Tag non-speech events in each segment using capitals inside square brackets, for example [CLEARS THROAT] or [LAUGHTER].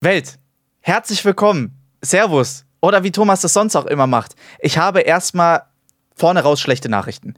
Welt, herzlich willkommen. Servus. Oder wie Thomas das sonst auch immer macht. Ich habe erstmal vorne raus schlechte Nachrichten.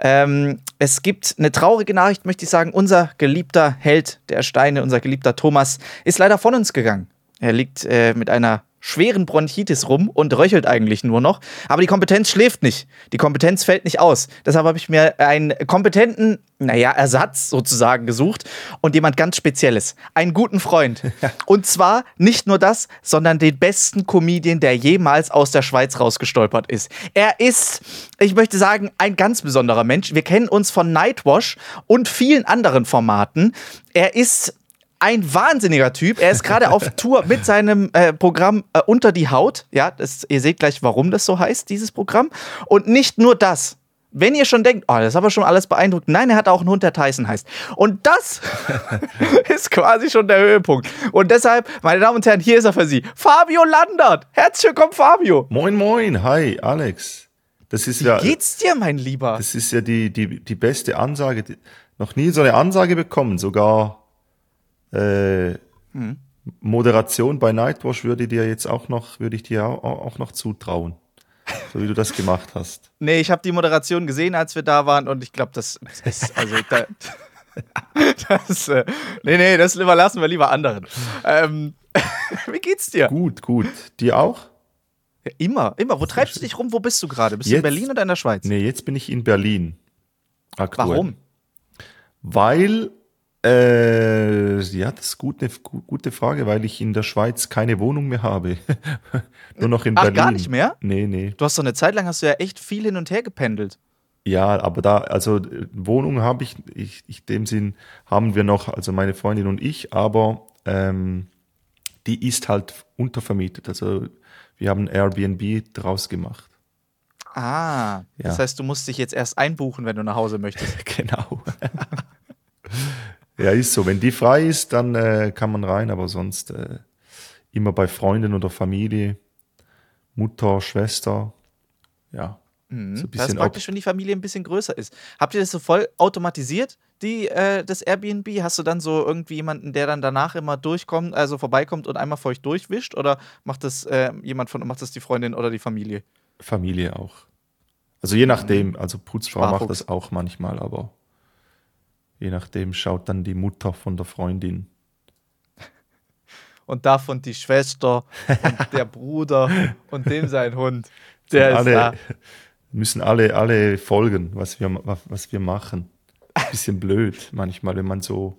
Ähm, es gibt eine traurige Nachricht, möchte ich sagen. Unser geliebter Held der Steine, unser geliebter Thomas, ist leider von uns gegangen. Er liegt äh, mit einer schweren Bronchitis rum und röchelt eigentlich nur noch. Aber die Kompetenz schläft nicht. Die Kompetenz fällt nicht aus. Deshalb habe ich mir einen kompetenten, naja, Ersatz sozusagen gesucht und jemand ganz Spezielles. Einen guten Freund. [LAUGHS] Und zwar nicht nur das, sondern den besten Comedian, der jemals aus der Schweiz rausgestolpert ist. Er ist, ich möchte sagen, ein ganz besonderer Mensch. Wir kennen uns von Nightwash und vielen anderen Formaten. Er ist ein wahnsinniger Typ. Er ist gerade auf Tour mit seinem äh, Programm äh, Unter die Haut. Ja, das, ihr seht gleich, warum das so heißt, dieses Programm. Und nicht nur das. Wenn ihr schon denkt, oh, das ist aber schon alles beeindruckend. Nein, er hat auch einen Hund, der Tyson heißt. Und das [LAUGHS] ist quasi schon der Höhepunkt. Und deshalb, meine Damen und Herren, hier ist er für Sie. Fabio Landert. Herzlich willkommen, Fabio. Moin, moin. Hi, Alex. Das ist Wie ja, geht's dir, mein Lieber? Das ist ja die, die, die beste Ansage. Noch nie so eine Ansage bekommen, sogar äh, hm. Moderation bei Nightwash würde dir jetzt auch noch, würde ich dir auch, auch noch zutrauen. So wie du das gemacht hast. [LAUGHS] Nee, ich habe die Moderation gesehen, als wir da waren und ich glaube, das ist, also da, [LAUGHS] das, äh, nee, nee, das überlassen wir lieber anderen. Ähm, [LAUGHS] wie geht's dir? Gut, gut. Dir auch? Ja, immer, immer. Wo treibst du dich rum? Wo bist du gerade? Bist jetzt, du in Berlin oder in der Schweiz? Nee, jetzt bin ich in Berlin. Aktuell. Warum? Weil äh, ja, das ist gut, eine gute Frage, weil ich in der Schweiz keine Wohnung mehr habe. [LAUGHS] Nur noch in Ach, Berlin. gar nicht mehr? Nee, nee. Du hast doch eine Zeit lang hast du ja echt viel hin und her gependelt. Ja, aber da, also Wohnung habe ich, ich, ich dem Sinn haben wir noch, also meine Freundin und ich, aber ähm, die ist halt untervermietet. Also wir haben Airbnb draus gemacht. Ah, ja. das heißt, du musst dich jetzt erst einbuchen, wenn du nach Hause möchtest. [LAUGHS] genau. Ja, ist so. Wenn die frei ist, dann äh, kann man rein, aber sonst äh, immer bei Freunden oder Familie, Mutter, Schwester, ja. Mhm. So das ist praktisch, wenn die Familie ein bisschen größer ist. Habt ihr das so voll automatisiert, die, äh, das Airbnb? Hast du dann so irgendwie jemanden, der dann danach immer durchkommt, also vorbeikommt und einmal für euch durchwischt? Oder macht das äh, jemand von, macht das die Freundin oder die Familie? Familie auch. Also je nachdem, also Putzfrau Sparfuchs. macht das auch manchmal, aber Je nachdem schaut dann die Mutter von der Freundin. [LAUGHS] Und davon die Schwester und der Bruder und dem sein Hund. Der alle, da. Müssen alle, alle folgen, was wir, was wir machen. Bisschen blöd manchmal, wenn man so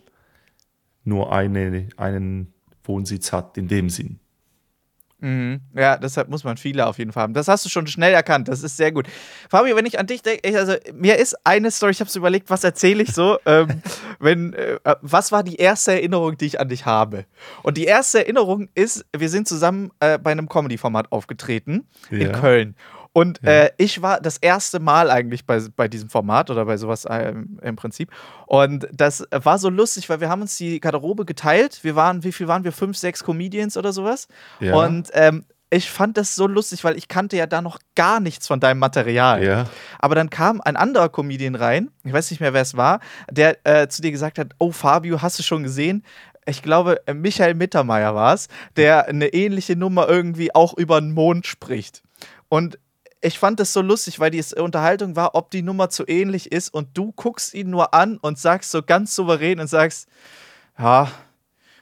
nur eine, einen Wohnsitz hat, in dem Sinn. Mhm. Ja, deshalb muss man viele auf jeden Fall haben. Das hast du schon schnell erkannt. Das ist sehr gut. Fabio, wenn ich an dich denke, also mir ist eine Story, ich habe so überlegt, was erzähle ich so? [LAUGHS] ähm, wenn, äh, was war die erste Erinnerung, die ich an dich habe? Und die erste Erinnerung ist, wir sind zusammen äh, bei einem Comedy-Format aufgetreten ja. in Köln. Und ja. äh, ich war das erste Mal eigentlich bei, bei diesem Format oder bei sowas äh, im Prinzip. Und das war so lustig, weil wir haben uns die Garderobe geteilt. Wir waren, wie viel waren wir? Fünf, sechs Comedians oder sowas. Ja. Und ähm, ich fand das so lustig, weil ich kannte ja da noch gar nichts von deinem Material. Ja. Aber dann kam ein anderer Comedian rein, ich weiß nicht mehr, wer es war, der äh, zu dir gesagt hat: Oh, Fabio, hast du schon gesehen? Ich glaube, Michael Mittermeier war es, der eine ähnliche Nummer irgendwie auch über den Mond spricht. Und ich fand das so lustig, weil die Unterhaltung war, ob die Nummer zu ähnlich ist und du guckst ihn nur an und sagst so ganz souverän und sagst, ja,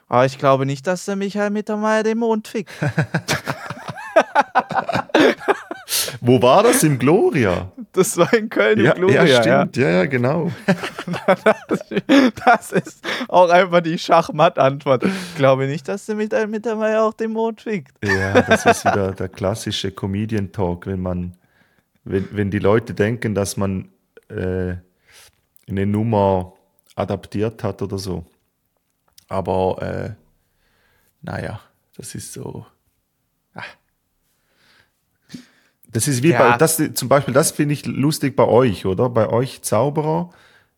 aber ich glaube nicht, dass der Michael Mittermeier den Mond fickt. [LAUGHS] [LAUGHS] Wo war das? Im Gloria? Das war in Köln ja, im Gloria. Ja, stimmt. Ja, ja, ja genau. [LAUGHS] das ist auch einfach die Schachmatt-Antwort. Ich glaube nicht, dass der mit einem Mittermeier auch den Mond fickt. Ja, das ist wieder der klassische Comedian-Talk, wenn man, wenn, wenn die Leute denken, dass man äh, eine Nummer adaptiert hat oder so. Aber äh, naja, das ist so. Ach. Das ist wie ja. bei, das zum Beispiel, das finde ich lustig bei euch, oder? Bei euch Zauberer.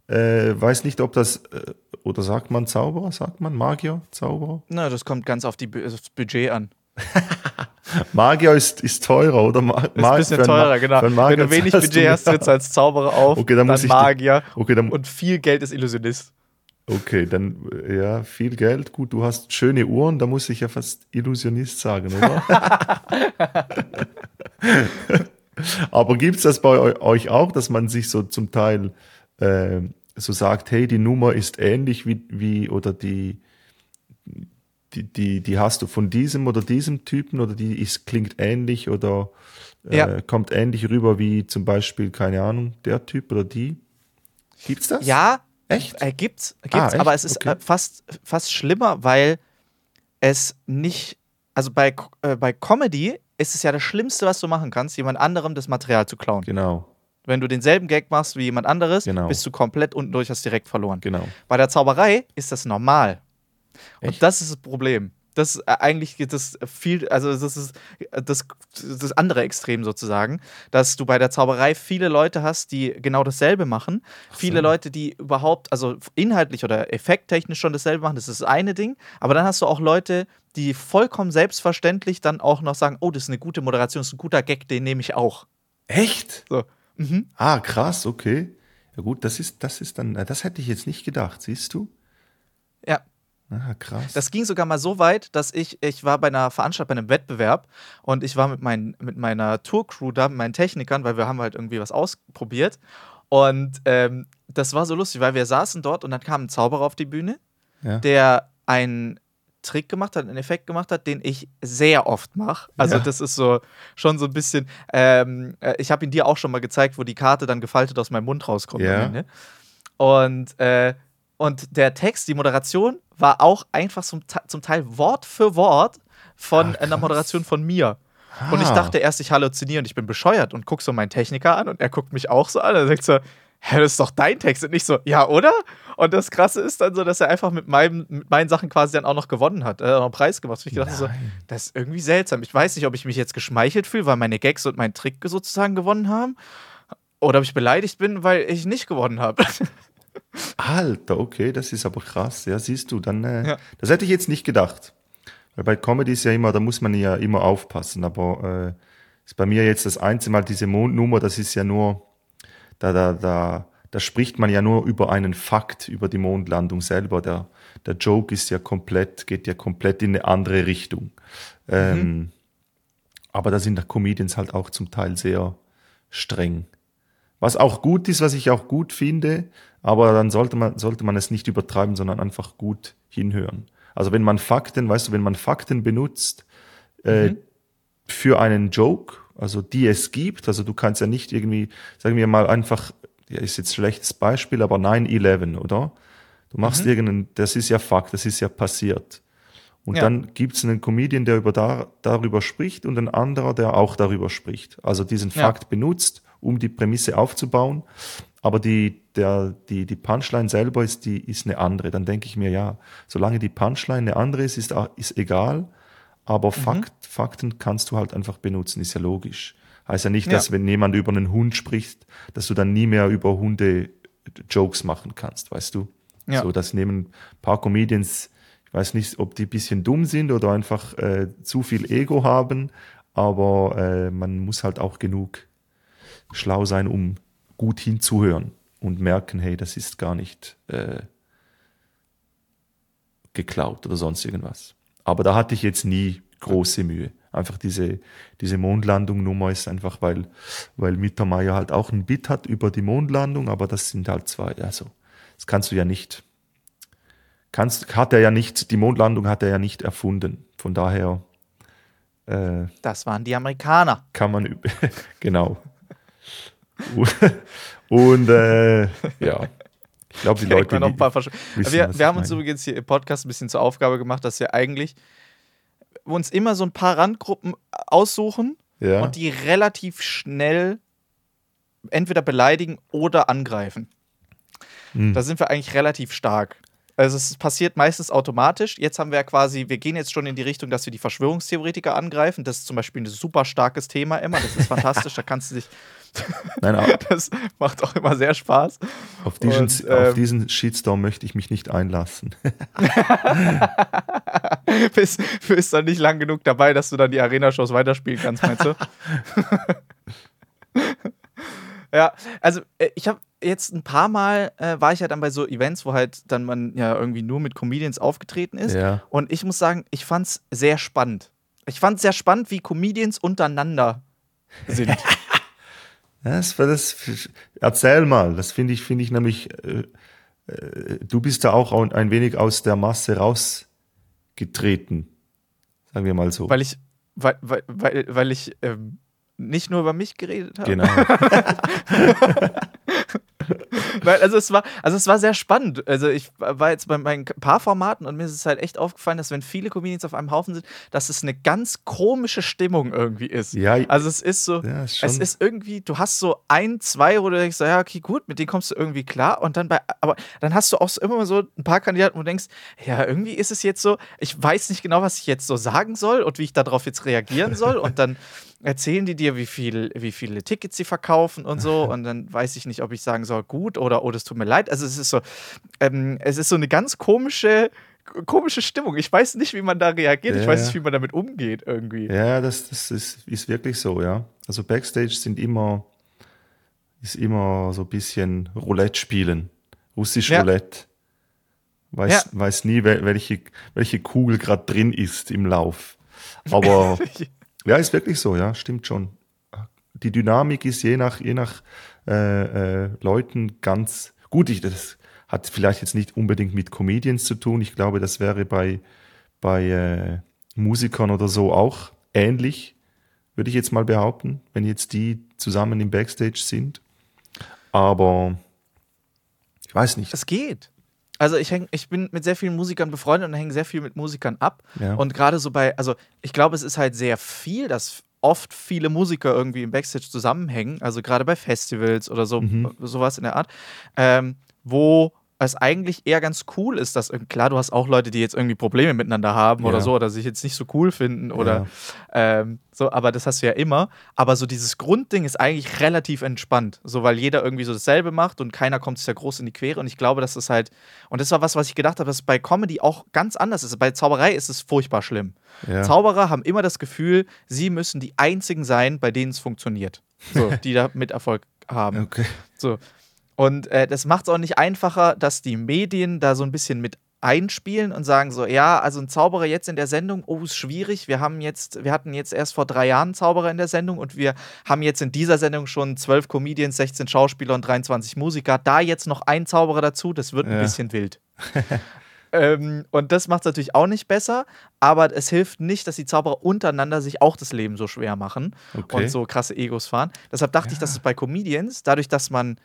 Äh, weiß nicht, ob das, äh, oder sagt man Zauberer, sagt man Magier, Zauberer? Na, das kommt ganz auf, die, das Budget an. [LAUGHS] Magier ist, ist teurer, oder? Ma ist ein bisschen teurer, genau. Wenn du wenig Budget hast, trittst du als Zauberer auf, okay, dann, dann Magier. Die, okay, dann, und viel Geld ist Illusionist. Okay, dann ja, viel Geld. Gut, du hast schöne Uhren, da muss ich ja fast Illusionist sagen, oder? [LAUGHS] Aber gibt es das bei euch auch, dass man sich so zum Teil äh, so sagt, hey, die Nummer ist ähnlich wie, wie oder die, die, die, die hast du von diesem oder diesem Typen oder die ist, klingt ähnlich oder äh, ja. kommt ähnlich rüber wie zum Beispiel, keine Ahnung, der Typ oder die? Gibt's das? Ja, echt? Äh, gibt's, gibt's ah, aber es ist okay. Äh, fast, fast schlimmer, weil es nicht, also bei, äh, bei Comedy ist es ja das Schlimmste, was du machen kannst, jemand anderem das Material zu klauen. Genau. Wenn du denselben Gag machst wie jemand anderes, genau. bist du komplett unten durch, hast direkt verloren. Genau. Bei der Zauberei ist das normal. Echt? Und das ist das Problem. Das ist äh, eigentlich das viel, also das ist das, das andere Extrem sozusagen, dass du bei der Zauberei viele Leute hast, die genau dasselbe machen. So. Viele Leute, die überhaupt, also inhaltlich oder effekttechnisch schon dasselbe machen, das ist das eine Ding. Aber dann hast du auch Leute, die vollkommen selbstverständlich dann auch noch sagen, oh, das ist eine gute Moderation, das ist ein guter Gag, den nehme ich auch. Echt? So. Mhm. Ah, krass, okay. Ja gut, das ist, das ist dann, das hätte ich jetzt nicht gedacht, siehst du? Ja. Ah, krass. Das ging sogar mal so weit, dass ich, ich war bei einer Veranstaltung, bei einem Wettbewerb und ich war mit, mein, mit meiner Tourcrew da, mit meinen Technikern, weil wir haben halt irgendwie was ausprobiert. Und ähm, das war so lustig, weil wir saßen dort und dann kam ein Zauberer auf die Bühne, ja. der ein Trick gemacht hat, einen Effekt gemacht hat, den ich sehr oft mache. Also ja. das ist so schon so ein bisschen. Ähm, äh, ich habe ihn dir auch schon mal gezeigt, wo die Karte dann gefaltet aus meinem Mund rauskommt. Ja. Und äh, und der Text, die Moderation war auch einfach zum, zum Teil Wort für Wort von Ach, einer Moderation von mir. Ah. Und ich ah. dachte erst, ich halluziniere und ich bin bescheuert und gucke so meinen Techniker an und er guckt mich auch so an. Er sagt so, hä, das ist doch dein Text. Und nicht so, ja, oder? Und das Krasse ist dann so, dass er einfach mit, meinem, mit meinen Sachen quasi dann auch noch gewonnen hat. Auch einen Preis gemacht. Und ich dachte Nein. so, das ist irgendwie seltsam. Ich weiß nicht, ob ich mich jetzt geschmeichelt fühle, weil meine Gags und mein Trick sozusagen gewonnen haben. Oder ob ich beleidigt bin, weil ich nicht gewonnen habe. [LAUGHS] Alter, okay, das ist aber krass. Ja, siehst du, dann, äh, ja. das hätte ich jetzt nicht gedacht. Weil bei Comedy ist ja immer, da muss man ja immer aufpassen. Aber äh, ist bei mir jetzt das einzige Mal diese Mondnummer, das ist ja nur, da, da, da, da spricht man ja nur über einen Fakt, über die Mondlandung selber. Der, der Joke ist ja komplett, geht ja komplett in eine andere Richtung. Mhm. Ähm, aber da sind Comedians halt auch zum Teil sehr streng. Was auch gut ist, was ich auch gut finde, aber dann sollte man, sollte man es nicht übertreiben, sondern einfach gut hinhören. Also wenn man Fakten, weißt du, wenn man Fakten benutzt äh, mhm. für einen Joke, also die es gibt, also du kannst ja nicht irgendwie, sagen wir mal einfach, ja, ist jetzt ein schlechtes Beispiel, aber 9-11, oder? Du machst mhm. irgendeinen, das ist ja Fakt, das ist ja passiert. Und ja. dann gibt es einen Comedian, der über da, darüber spricht und ein anderer, der auch darüber spricht. Also diesen Fakt ja. benutzt, um die Prämisse aufzubauen. Aber die, der, die, die Punchline selber ist, die, ist eine andere. Dann denke ich mir, ja, solange die Punchline eine andere ist, ist, ist egal. Aber mhm. Fakt, Fakten kannst du halt einfach benutzen, ist ja logisch. Heißt ja nicht, ja. dass wenn jemand über einen Hund spricht, dass du dann nie mehr über Hunde Jokes machen kannst, weißt du? Ja. So, das nehmen ein paar Comedians, ich weiß nicht, ob die ein bisschen dumm sind oder einfach äh, zu viel Ego haben, aber äh, man muss halt auch genug schlau sein, um gut hinzuhören und merken, hey, das ist gar nicht äh, geklaut oder sonst irgendwas. Aber da hatte ich jetzt nie große Mühe. Einfach diese, diese Mondlandung-Nummer ist einfach, weil, weil Mittermeier halt auch ein Bit hat über die Mondlandung, aber das sind halt zwei, also, das kannst du ja nicht, kannst, hat er ja nicht, die Mondlandung hat er ja nicht erfunden. Von daher. Äh, das waren die Amerikaner. Kann man, [LAUGHS] genau. [LAUGHS] Und äh, ja, ich glaube, die Leute. Noch ein paar wissen, wir wir haben uns übrigens hier im Podcast ein bisschen zur Aufgabe gemacht, dass wir eigentlich uns immer so ein paar Randgruppen aussuchen ja. und die relativ schnell entweder beleidigen oder angreifen. Hm. Da sind wir eigentlich relativ stark. Also es passiert meistens automatisch. Jetzt haben wir ja quasi, wir gehen jetzt schon in die Richtung, dass wir die Verschwörungstheoretiker angreifen. Das ist zum Beispiel ein super starkes Thema immer. Das ist fantastisch. da kannst du dich. [LAUGHS] Nein, aber [LAUGHS] das macht auch immer sehr Spaß. Auf diesen, Und, ähm, auf diesen Shitstorm möchte ich mich nicht einlassen. [LAUGHS] bist, bist dann nicht lang genug dabei, dass du dann die Arena-Shows weiterspielen kannst, meinst du? Ja, also äh, ich habe jetzt ein paar Mal äh, war ich ja dann bei so Events, wo halt dann man ja irgendwie nur mit Comedians aufgetreten ist. Ja. Und ich muss sagen, ich fand's sehr spannend. Ich fand's sehr spannend, wie Comedians untereinander sind. [LAUGHS] Das, das, erzähl mal, das finde ich, finde ich nämlich, äh, äh, du bist da auch ein wenig aus der Masse rausgetreten, sagen wir mal so. weil ich, weil, weil, weil, weil ich ähm, nicht nur über mich geredet habe. genau. [LAUGHS] Weil, also es war, also es war sehr spannend. Also ich war jetzt bei meinen paar Formaten und mir ist es halt echt aufgefallen, dass wenn viele Comedians auf einem Haufen sind, dass es eine ganz komische Stimmung irgendwie ist. Ja, Also es ist so, Ja, es ist irgendwie, du hast so ein, zwei, wo du denkst, so, ja, okay, gut, mit denen kommst du irgendwie klar. Und dann bei, aber dann hast du auch immer mal so ein paar Kandidaten, wo du denkst, ja, irgendwie ist es jetzt so, ich weiß nicht genau, was ich jetzt so sagen soll und wie ich darauf jetzt reagieren soll. Und dann [LAUGHS] erzählen die dir, wie, viel, wie viele Tickets sie verkaufen und so. Und dann weiß ich nicht, ob ich sagen soll, gut oder oh, das tut mir leid. Also es ist so, ähm, es ist so eine ganz komische, komische Stimmung. Ich weiß nicht, wie man da reagiert. ich Ja, weiß ja. nicht, wie man damit umgeht irgendwie. Ja, das, das ist, ist wirklich so, ja. Also Backstage sind immer, ist immer so ein bisschen Roulette spielen. Russisch Ja. Roulette. Weiß, Ja. weiß nie, wel- welche, welche Kugel gerade drin ist im Lauf. Aber [LAUGHS] ja, ist wirklich so, ja, stimmt schon. Die Dynamik ist je nach, je nach äh, äh, Leuten ganz gut. Ich, das hat vielleicht jetzt nicht unbedingt mit Comedians zu tun. Ich glaube, das wäre bei, bei äh, Musikern oder so auch ähnlich, würde ich jetzt mal behaupten, wenn jetzt die zusammen im Backstage sind. Aber ich weiß nicht. Es geht. Also ich, häng, ich bin mit sehr vielen Musikern befreundet und hänge sehr viel mit Musikern ab. Ja. Und gerade so bei, also ich glaube, es ist halt sehr viel, dass oft viele Musiker irgendwie im Backstage zusammenhängen, also gerade bei Festivals oder so, Mhm. sowas in der Art, ähm, wo es eigentlich eher ganz cool ist, dass, irg- klar, du hast auch Leute, die jetzt irgendwie Probleme miteinander haben oder Ja. so, oder sich jetzt nicht so cool finden oder ähm, so, aber das hast du ja immer. Aber so dieses Grundding ist eigentlich relativ entspannt, so weil jeder irgendwie so dasselbe macht und keiner kommt sich da groß in die Quere. Und ich glaube, dass das halt, und das war was, was ich gedacht habe, dass bei Comedy auch ganz anders ist. Bei Zauberei ist es furchtbar schlimm. Ja. Zauberer haben immer das Gefühl, sie müssen die einzigen sein, bei denen es funktioniert. So, [LAUGHS] die da mit Erfolg haben. Okay. So. Und äh, das macht es auch nicht einfacher, dass die Medien da so ein bisschen mit einspielen und sagen so, ja, also ein Zauberer jetzt in der Sendung, oh, ist schwierig. Wir haben jetzt, wir hatten jetzt erst vor drei Jahren einen Zauberer in der Sendung und wir haben jetzt in dieser Sendung schon zwölf Comedians, 16 Schauspieler und 23 Musiker. Da jetzt noch ein Zauberer dazu, das wird ein Ja. bisschen wild. [LAUGHS] ähm, und das macht es natürlich auch nicht besser, aber es hilft nicht, dass die Zauberer untereinander sich auch das Leben so schwer machen Okay. und so krasse Egos fahren. Deshalb dachte ich, dass es bei Comedians, dadurch, dass man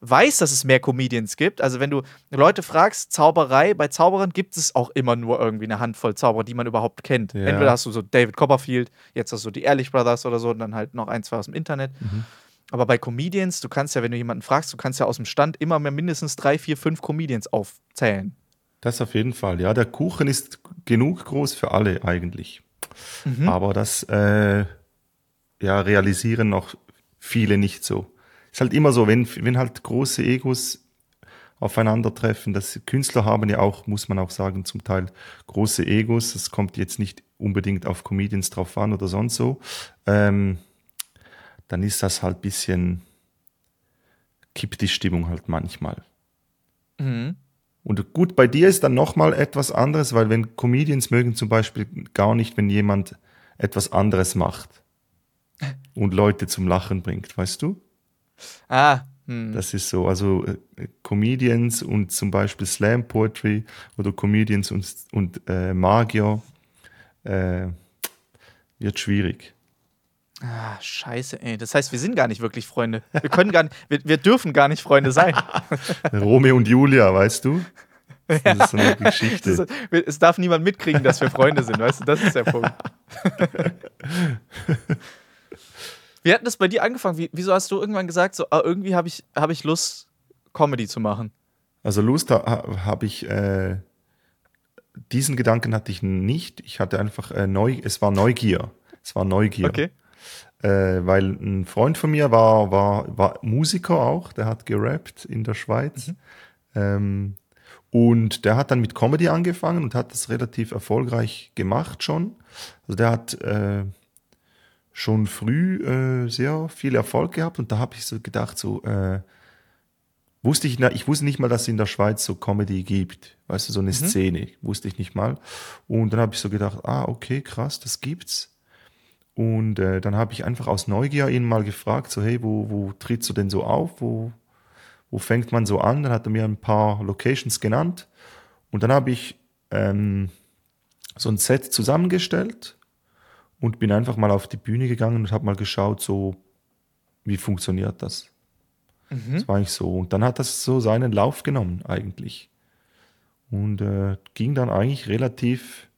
weiß, dass es mehr Comedians gibt, also wenn du Leute fragst, Zauberei, bei Zauberern gibt es auch immer nur irgendwie eine Handvoll Zauberer, die man überhaupt kennt. Ja. Entweder hast du so David Copperfield, jetzt hast du die Ehrlich Brothers oder so und dann halt noch ein, zwei aus dem Internet. Mhm. Aber bei Comedians, du kannst ja, wenn du jemanden fragst, du kannst ja aus dem Stand immer mehr mindestens drei, vier, fünf Comedians aufzählen. Das auf jeden Fall. Ja, der Kuchen ist genug groß für alle eigentlich. Mhm. Aber das äh, ja, realisieren noch viele nicht so. Ist halt immer so, wenn, wenn halt große Egos aufeinandertreffen, das Künstler haben ja auch, muss man auch sagen, zum Teil große Egos. Das kommt jetzt nicht unbedingt auf Comedians drauf an oder sonst so. Ähm, dann ist das halt bisschen, kippt die Stimmung halt manchmal. Mhm. Und gut, bei dir ist dann nochmal etwas anderes, weil wenn Comedians mögen zum Beispiel gar nicht, wenn jemand etwas anderes macht [LAUGHS] und Leute zum Lachen bringt, weißt du? Ah, hm. Das ist so, also äh, Comedians und zum Beispiel Slam Poetry oder Comedians und, und äh, Magier äh, wird schwierig. Ah, scheiße, ey. Das heißt, wir sind gar nicht wirklich Freunde. Wir können gar nicht, wir, wir dürfen gar nicht Freunde sein. [LAUGHS] Romeo und Julia, weißt du? Das ist so eine Geschichte. Das, es darf niemand mitkriegen, dass wir Freunde sind, weißt du? Das ist der Punkt. [LAUGHS] Wie hat das bei dir angefangen? Wie, wieso hast du irgendwann gesagt, so, ah, irgendwie habe ich, hab ich Lust, Comedy zu machen? Also Lust ha, habe ich, äh, diesen Gedanken hatte ich nicht. Ich hatte einfach äh, neu, es war Neugier. Es war Neugier. Okay. Äh, weil ein Freund von mir war, war, war Musiker auch, der hat gerappt in der Schweiz. Ähm, und der hat dann mit Comedy angefangen und hat das relativ erfolgreich gemacht schon. Also der hat äh, schon früh äh, sehr viel Erfolg gehabt und da habe ich so gedacht, so äh, wusste ich, ich wusste nicht mal, dass es in der Schweiz so Comedy gibt, weißt du, so eine mhm. Szene, wusste ich nicht mal. Und dann habe ich so gedacht, ah, okay, krass, das gibt's. Und äh, dann habe ich einfach aus Neugier ihn mal gefragt, so hey, wo, wo trittst du denn so auf? Wo, wo fängt man so an? Dann hat er mir ein paar Locations genannt und dann habe ich ähm, so ein Set zusammengestellt und bin einfach mal auf die Bühne gegangen und habe mal geschaut, so wie funktioniert das. Mhm. Das war eigentlich so. Und dann hat das so seinen Lauf genommen eigentlich. Und äh, ging dann eigentlich relativ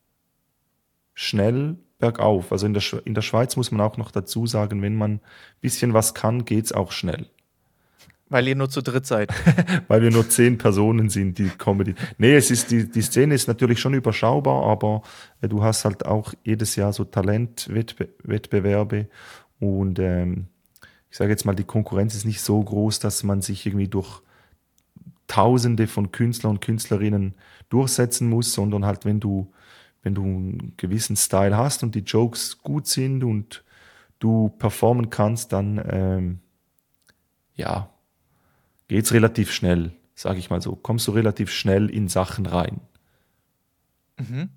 schnell bergauf. Also in der, in der Schweiz muss man auch noch dazu sagen, wenn man ein bisschen was kann, geht es auch schnell. Weil ihr nur zu dritt seid. [LAUGHS] Weil wir nur zehn Personen sind, die Comedy. Nee, es ist, die, die Szene ist natürlich schon überschaubar, aber äh, du hast halt auch jedes Jahr so Talentwettbewerbe und ähm, ich sage jetzt mal, die Konkurrenz ist nicht so groß, dass man sich irgendwie durch Tausende von Künstlern und Künstlerinnen durchsetzen muss, sondern halt, wenn du, wenn du einen gewissen Style hast und die Jokes gut sind und du performen kannst, dann ähm, ja, geht's relativ schnell, sage ich mal so. Kommst du relativ schnell in Sachen rein. Mhm.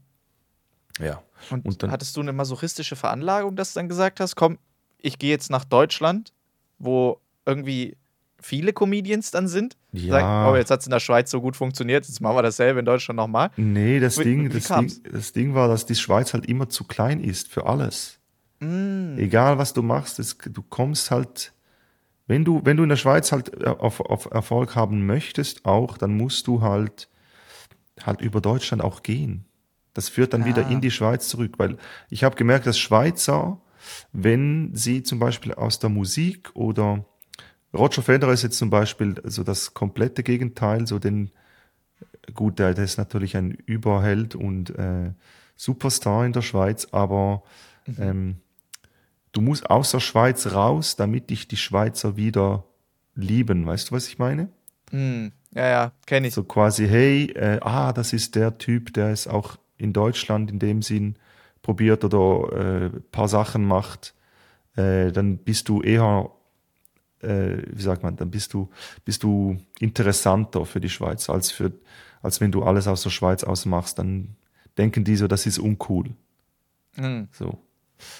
Ja. Und, und dann, hattest du eine masochistische Veranlagung, dass du dann gesagt hast, komm, ich gehe jetzt nach Deutschland wo irgendwie viele Comedians dann sind. Ja. Sagen, oh, jetzt hat es in der Schweiz so gut funktioniert, jetzt machen wir dasselbe in Deutschland nochmal. Nee, das, wie, Ding, wie das, Ding, das Ding war, dass die Schweiz halt immer zu klein ist für alles. Mm. Egal, was du machst, das, du kommst halt, wenn du, wenn du in der Schweiz halt äh, auf, auf Erfolg haben möchtest, auch, dann musst du halt, halt über Deutschland auch gehen. Das führt dann ah. wieder in die Schweiz zurück, weil ich habe gemerkt, dass Schweizer wenn sie zum Beispiel aus der Musik oder Roger Federer ist jetzt zum Beispiel so das komplette Gegenteil, so den, gut, der, der ist natürlich ein Überheld und äh, Superstar in der Schweiz, aber mhm. ähm, du musst aus der Schweiz raus, damit dich die Schweizer wieder lieben. Weißt du, was ich meine? Mhm. Ja, ja, kenne ich. So quasi, hey, äh, ah, das ist der Typ, der ist auch in Deutschland in dem Sinn probiert oder äh, paar Sachen macht, äh, dann bist du eher, äh, wie sagt man, dann bist du, bist du interessanter für die Schweiz, als, für, als wenn du alles aus der Schweiz ausmachst. Dann denken die so, das ist uncool. Mhm. So.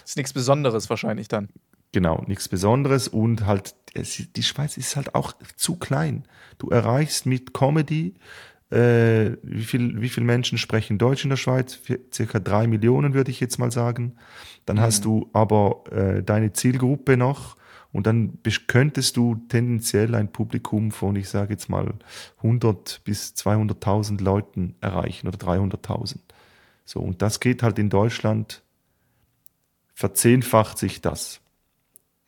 Ist nichts Besonderes wahrscheinlich dann. Genau, nichts Besonderes und halt, die Schweiz ist halt auch zu klein. Du erreichst mit Comedy äh, wie, viel, wie viele Menschen sprechen Deutsch in der Schweiz? Circa drei Millionen, würde ich jetzt mal sagen. Dann mhm. hast du aber äh, deine Zielgruppe noch und dann könntest du tendenziell ein Publikum von, ich sage jetzt mal, 100 bis 200.000 Leuten erreichen oder 300.000. So, und das geht halt in Deutschland, verzehnfacht sich das.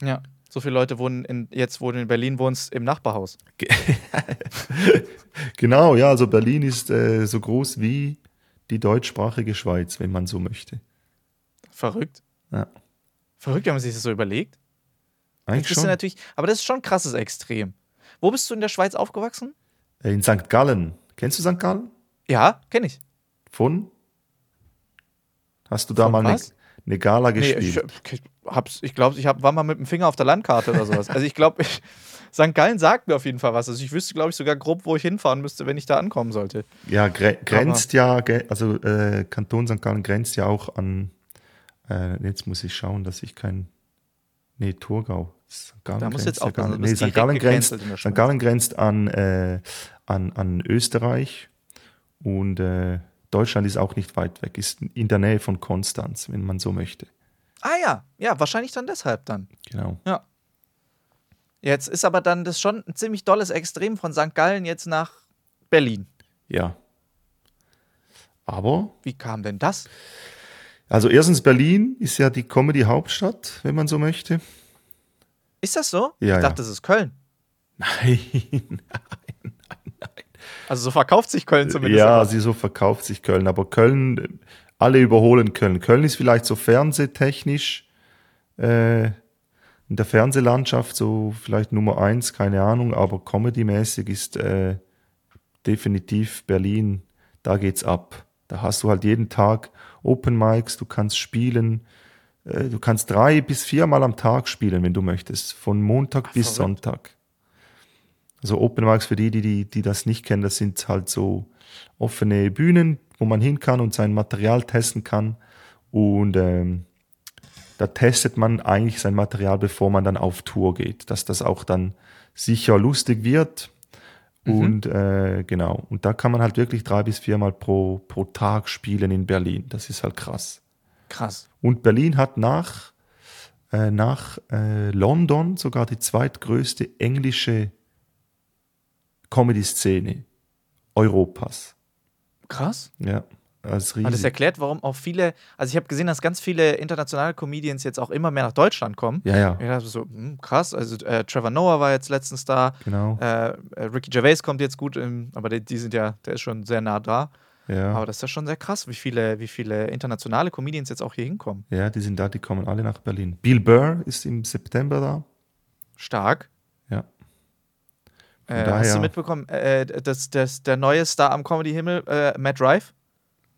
Ja. So viele Leute wohnen in, jetzt, wo du in Berlin wohnst, im Nachbarhaus. [LAUGHS] genau, ja, also Berlin ist äh, so groß wie die deutschsprachige Schweiz, wenn man so möchte. Verrückt. Ja. Verrückt, wenn man sich das so überlegt. Eigentlich schon. Natürlich, aber das ist schon ein krasses Extrem. Wo bist du in der Schweiz aufgewachsen? Äh, in St. Gallen. Kennst du St. Gallen? Ja, kenne ich. Von? Hast du da Von mal eine, eine Gala gespielt? Nee, ich, hab's, ich glaube, ich hab, war mal mit dem Finger auf der Landkarte oder sowas. Also ich glaube, St. Gallen sagt mir auf jeden Fall was. Also ich wüsste, glaube ich, sogar grob, wo ich hinfahren müsste, wenn ich da ankommen sollte. Ja, gre grenzt ja, also äh, Kanton St. Gallen grenzt ja auch an, äh, jetzt muss ich schauen, dass ich kein, nee, Thurgau. St. Gallen da muss jetzt auch ja nee, St. Gallen grenzt, St. Gallen grenzt an, äh, an, an Österreich und äh, Deutschland ist auch nicht weit weg, ist in der Nähe von Konstanz, wenn man so möchte. Ah ja, ja, wahrscheinlich dann deshalb dann. Genau. Ja. Jetzt ist aber dann das schon ein ziemlich dolles Extrem von St. Gallen jetzt nach Berlin. Ja. Aber. Wie kam denn das? Also, erstens, Berlin ist ja die Comedy-Hauptstadt, wenn man so möchte. Ist das so? Ja. Ich dachte, ja. das ist Köln. Nein. [LAUGHS] Also, so verkauft sich Köln zumindest. Ja, sie so verkauft sich Köln. Aber Köln alle überholen Köln. Köln ist vielleicht so fernsehtechnisch äh, in der Fernsehlandschaft so vielleicht Nummer eins, keine Ahnung, aber comedymäßig ist äh, definitiv Berlin, da geht's ab. Da hast du halt jeden Tag Open Mics, du kannst spielen, äh, du kannst drei bis viermal am Tag spielen, wenn du möchtest, von Montag bis verrückt. Sonntag. Also Open Mics für die, die, die, die das nicht kennen, das sind halt so offene Bühnen, wo man hin kann und sein Material testen kann. Und ähm, da testet man eigentlich sein Material, bevor man dann auf Tour geht, dass das auch dann sicher lustig wird. Und äh, genau, und da kann man halt wirklich drei bis viermal pro, pro Tag spielen in Berlin. Das ist halt krass. Krass. Und Berlin hat nach, äh, nach äh, London sogar die zweitgrößte englische Comedy-Szene Europas. Krass. Ja, das ist Hat das erklärt, warum auch viele, also ich habe gesehen, dass ganz viele internationale Comedians jetzt auch immer mehr nach Deutschland kommen. Ja, ja, Ich dachte so, hm, krass, also äh, Trevor Noah war jetzt letztens da, genau. äh, äh, Ricky Gervais kommt jetzt gut, im, aber die, die sind ja, der ist schon sehr nah da. Ja, Aber das ist ja schon sehr krass, wie viele, wie viele internationale Comedians jetzt auch hier hinkommen. ja, die sind da, die kommen alle nach Berlin. Bill Burr ist im September da. Stark. Äh, hast du mitbekommen, äh, dass das, der neue Star am Comedy-Himmel, äh, Matt Rife?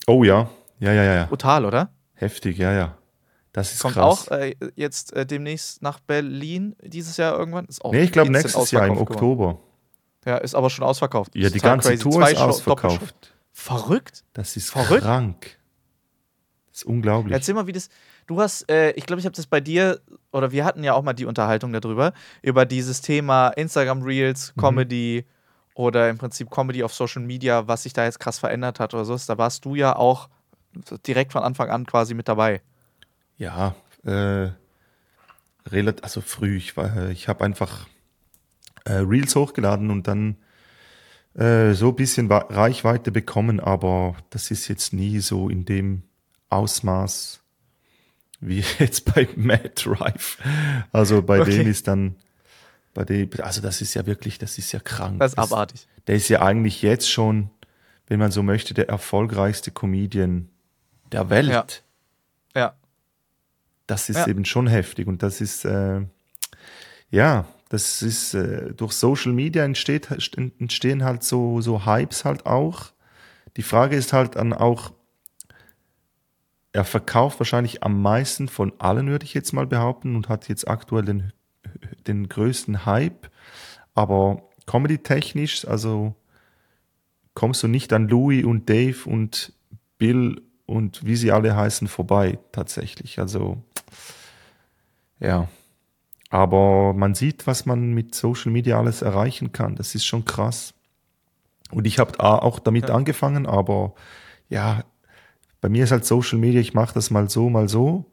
Oh ja, ja, ja, ja. Brutal, oder? Heftig, ja, ja. Das ist Kommt krass. auch äh, jetzt äh, demnächst nach Berlin dieses Jahr irgendwann. Ist auch nee, ich glaube nächstes Jahr im ausverkauft geworden. Oktober. Ja, ist aber schon ausverkauft. Ja, die ganze crazy. Tour Zwei ist Show- ausverkauft. Verrückt. Das ist Verrückt. krank. Das ist unglaublich. Erzähl mal, wie das. Du hast, äh, ich glaube, ich habe das bei dir, oder wir hatten ja auch mal die Unterhaltung darüber, über dieses Thema Instagram Reels, Mhm. Comedy oder im Prinzip Comedy auf Social Media, was sich da jetzt krass verändert hat oder so. Da warst du ja auch direkt von Anfang an quasi mit dabei. Ja, äh, relativ, also früh. Ich, war, ich habe einfach äh, Reels hochgeladen und dann äh, so ein bisschen Reichweite bekommen, aber das ist jetzt nie so in dem Ausmaß wie [LAUGHS] jetzt bei Matt Rife. Also bei Okay. dem ist dann, bei dem, also das ist ja wirklich, das ist ja krank. Das ist abartig. der ist ja eigentlich jetzt schon, wenn man so möchte, der erfolgreichste Comedian der Welt. Ja. Ja. Das ist Ja. eben schon heftig und das ist, äh, ja, das ist, äh, durch Social Media entsteht, entstehen halt so, so Hypes halt auch. Die Frage ist halt dann auch, er verkauft wahrscheinlich am meisten von allen, würde ich jetzt mal behaupten, und hat jetzt aktuell den, den größten Hype. Aber comedy-technisch, also kommst du nicht an Louis und Dave und Bill und wie sie alle heißen vorbei, tatsächlich. Also, ja. Aber man sieht, was man mit Social Media alles erreichen kann. Das ist schon krass. Und ich habe auch damit Ja. angefangen, aber ja, bei mir ist halt Social Media, ich mache das mal so, mal so.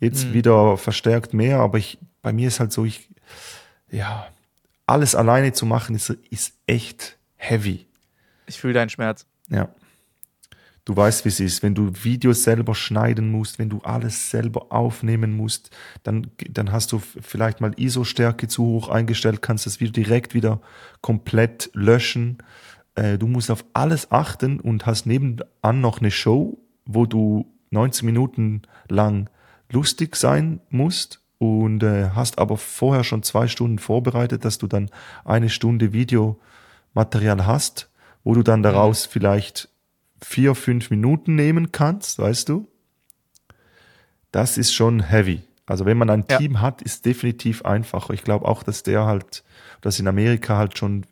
Jetzt wieder verstärkt mehr, aber ich, bei mir ist halt so, ich, ja, alles alleine zu machen, ist, ist echt heavy. Ich fühle deinen Schmerz. Ja. Du weißt, wie es ist. Wenn du Videos selber schneiden musst, wenn du alles selber aufnehmen musst, dann, dann hast du vielleicht mal ISO-Stärke zu hoch eingestellt, kannst das Video direkt wieder komplett löschen. Äh, du musst auf alles achten und hast nebenan noch eine Show, wo du 90 Minuten lang lustig sein musst und äh, hast aber vorher schon zwei Stunden vorbereitet, dass du dann eine Stunde Videomaterial hast, wo du dann daraus vielleicht vier, fünf Minuten nehmen kannst, weißt du? Das ist schon heavy. Also wenn man ein Ja. Team hat, ist definitiv einfacher. Ich glaube auch, dass der halt, dass in Amerika halt schon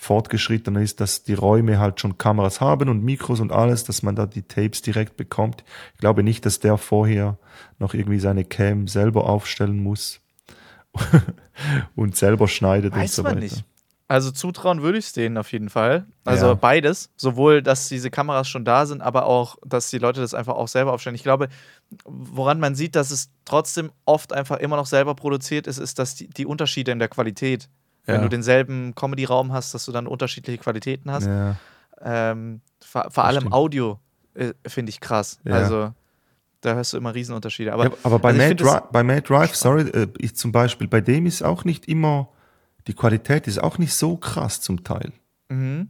fortgeschrittener ist, dass die Räume halt schon Kameras haben und Mikros und alles, dass man da die Tapes direkt bekommt. Ich glaube nicht, dass der vorher noch irgendwie seine Cam selber aufstellen muss [LAUGHS] und selber schneidet und Weiß so man weiter. nicht. Also zutrauen würde ich es denen auf jeden Fall. Also Ja. beides. Sowohl, dass diese Kameras schon da sind, aber auch, dass die Leute das einfach auch selber aufstellen. Ich glaube, woran man sieht, dass es trotzdem oft einfach immer noch selber produziert ist, ist, dass die, die Unterschiede in der Qualität, wenn Ja. du denselben Comedy-Raum hast, dass du dann unterschiedliche Qualitäten hast. Ja. Ähm, vor vor allem stimmt. Audio äh, finde ich krass. Ja. Also da hörst du immer Riesenunterschiede. Aber, aber bei, also das- Ri- bei Matt Rife, sorry, äh, ich zum Beispiel, bei dem ist auch nicht immer, die Qualität ist auch nicht so krass zum Teil. Mhm.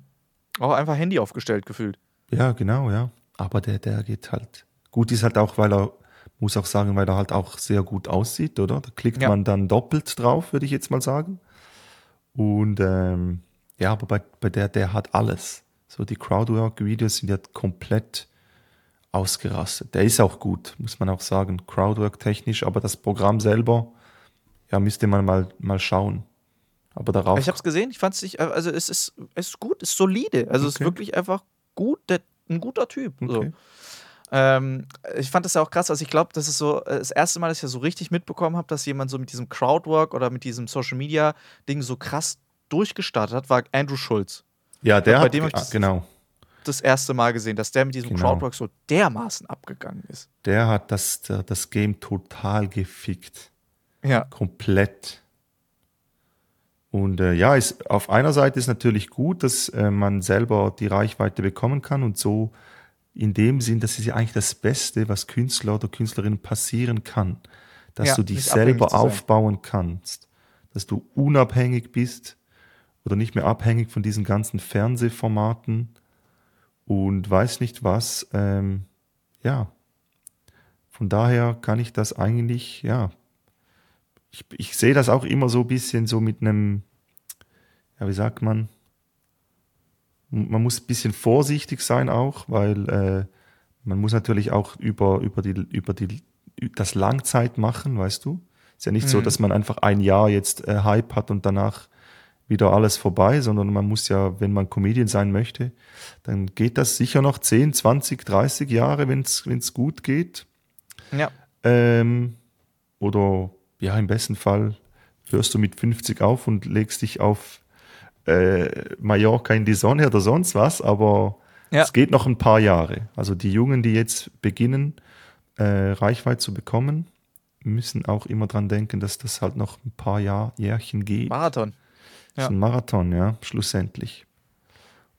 Auch einfach Handy aufgestellt gefühlt. Ja, genau, ja. Aber der, der geht halt. Gut ist halt auch, weil er, muss auch sagen, weil er halt auch sehr gut aussieht, oder? Da klickt Ja. man dann doppelt drauf, würde ich jetzt mal sagen. Und ähm, ja, aber bei, bei der, der hat alles. So die Crowdwork-Videos sind ja komplett ausgerastet. Der ist auch gut, muss man auch sagen, Crowdwork technisch, aber das Programm selber, ja, müsste man mal, mal schauen. Aber darauf. Ich habe es gesehen, ich fand es nicht, also es ist, es ist gut, es ist solide. Also es ist wirklich einfach gut, der, ein guter Typ. So. Ähm, ich fand das ja auch krass, also ich glaube, das ist so äh, das erste Mal, dass ich ja so richtig mitbekommen habe, dass jemand so mit diesem Crowdwork oder mit diesem Social Media Ding so krass durchgestartet hat, war Andrew Schulz. Ja, der Bei hat, ich ah, das- genau. Das erste Mal gesehen, dass der mit diesem Genau. Crowdwork so dermaßen abgegangen ist. Der hat das, der- das Game total gefickt. Ja. komplett. Und äh, ja, ist, auf einer Seite ist natürlich gut, dass äh, man selber die Reichweite bekommen kann und so in dem Sinn, das ist ja eigentlich das Beste, was Künstler oder Künstlerinnen passieren kann, dass Ja, du dich selber aufbauen kannst, dass du unabhängig bist oder nicht mehr abhängig von diesen ganzen Fernsehformaten und weiß nicht was. Ähm, ja, von daher kann ich das eigentlich, ja, ich, ich sehe das auch immer so ein bisschen so mit einem, ja, wie sagt man, man muss ein bisschen vorsichtig sein auch, weil äh, man muss natürlich auch über, über, die, über die, das Langzeit machen, weißt du? Ist ja nicht so, dass man einfach ein Jahr jetzt äh, Hype hat und danach wieder alles vorbei, sondern man muss ja, wenn man Comedian sein möchte, dann geht das sicher noch 10, 20, 30 Jahre, wenn es gut geht. Ja. Ähm, oder ja, im besten Fall hörst du mit 50 auf und legst dich auf äh, Mallorca in die Sonne oder sonst was, aber Ja. es geht noch ein paar Jahre. Also die Jungen, die jetzt beginnen, äh, Reichweite zu bekommen, müssen auch immer dran denken, dass das halt noch ein paar Jahr, Jährchen geht. Marathon. Das ist Ja. ein Marathon, ja, schlussendlich.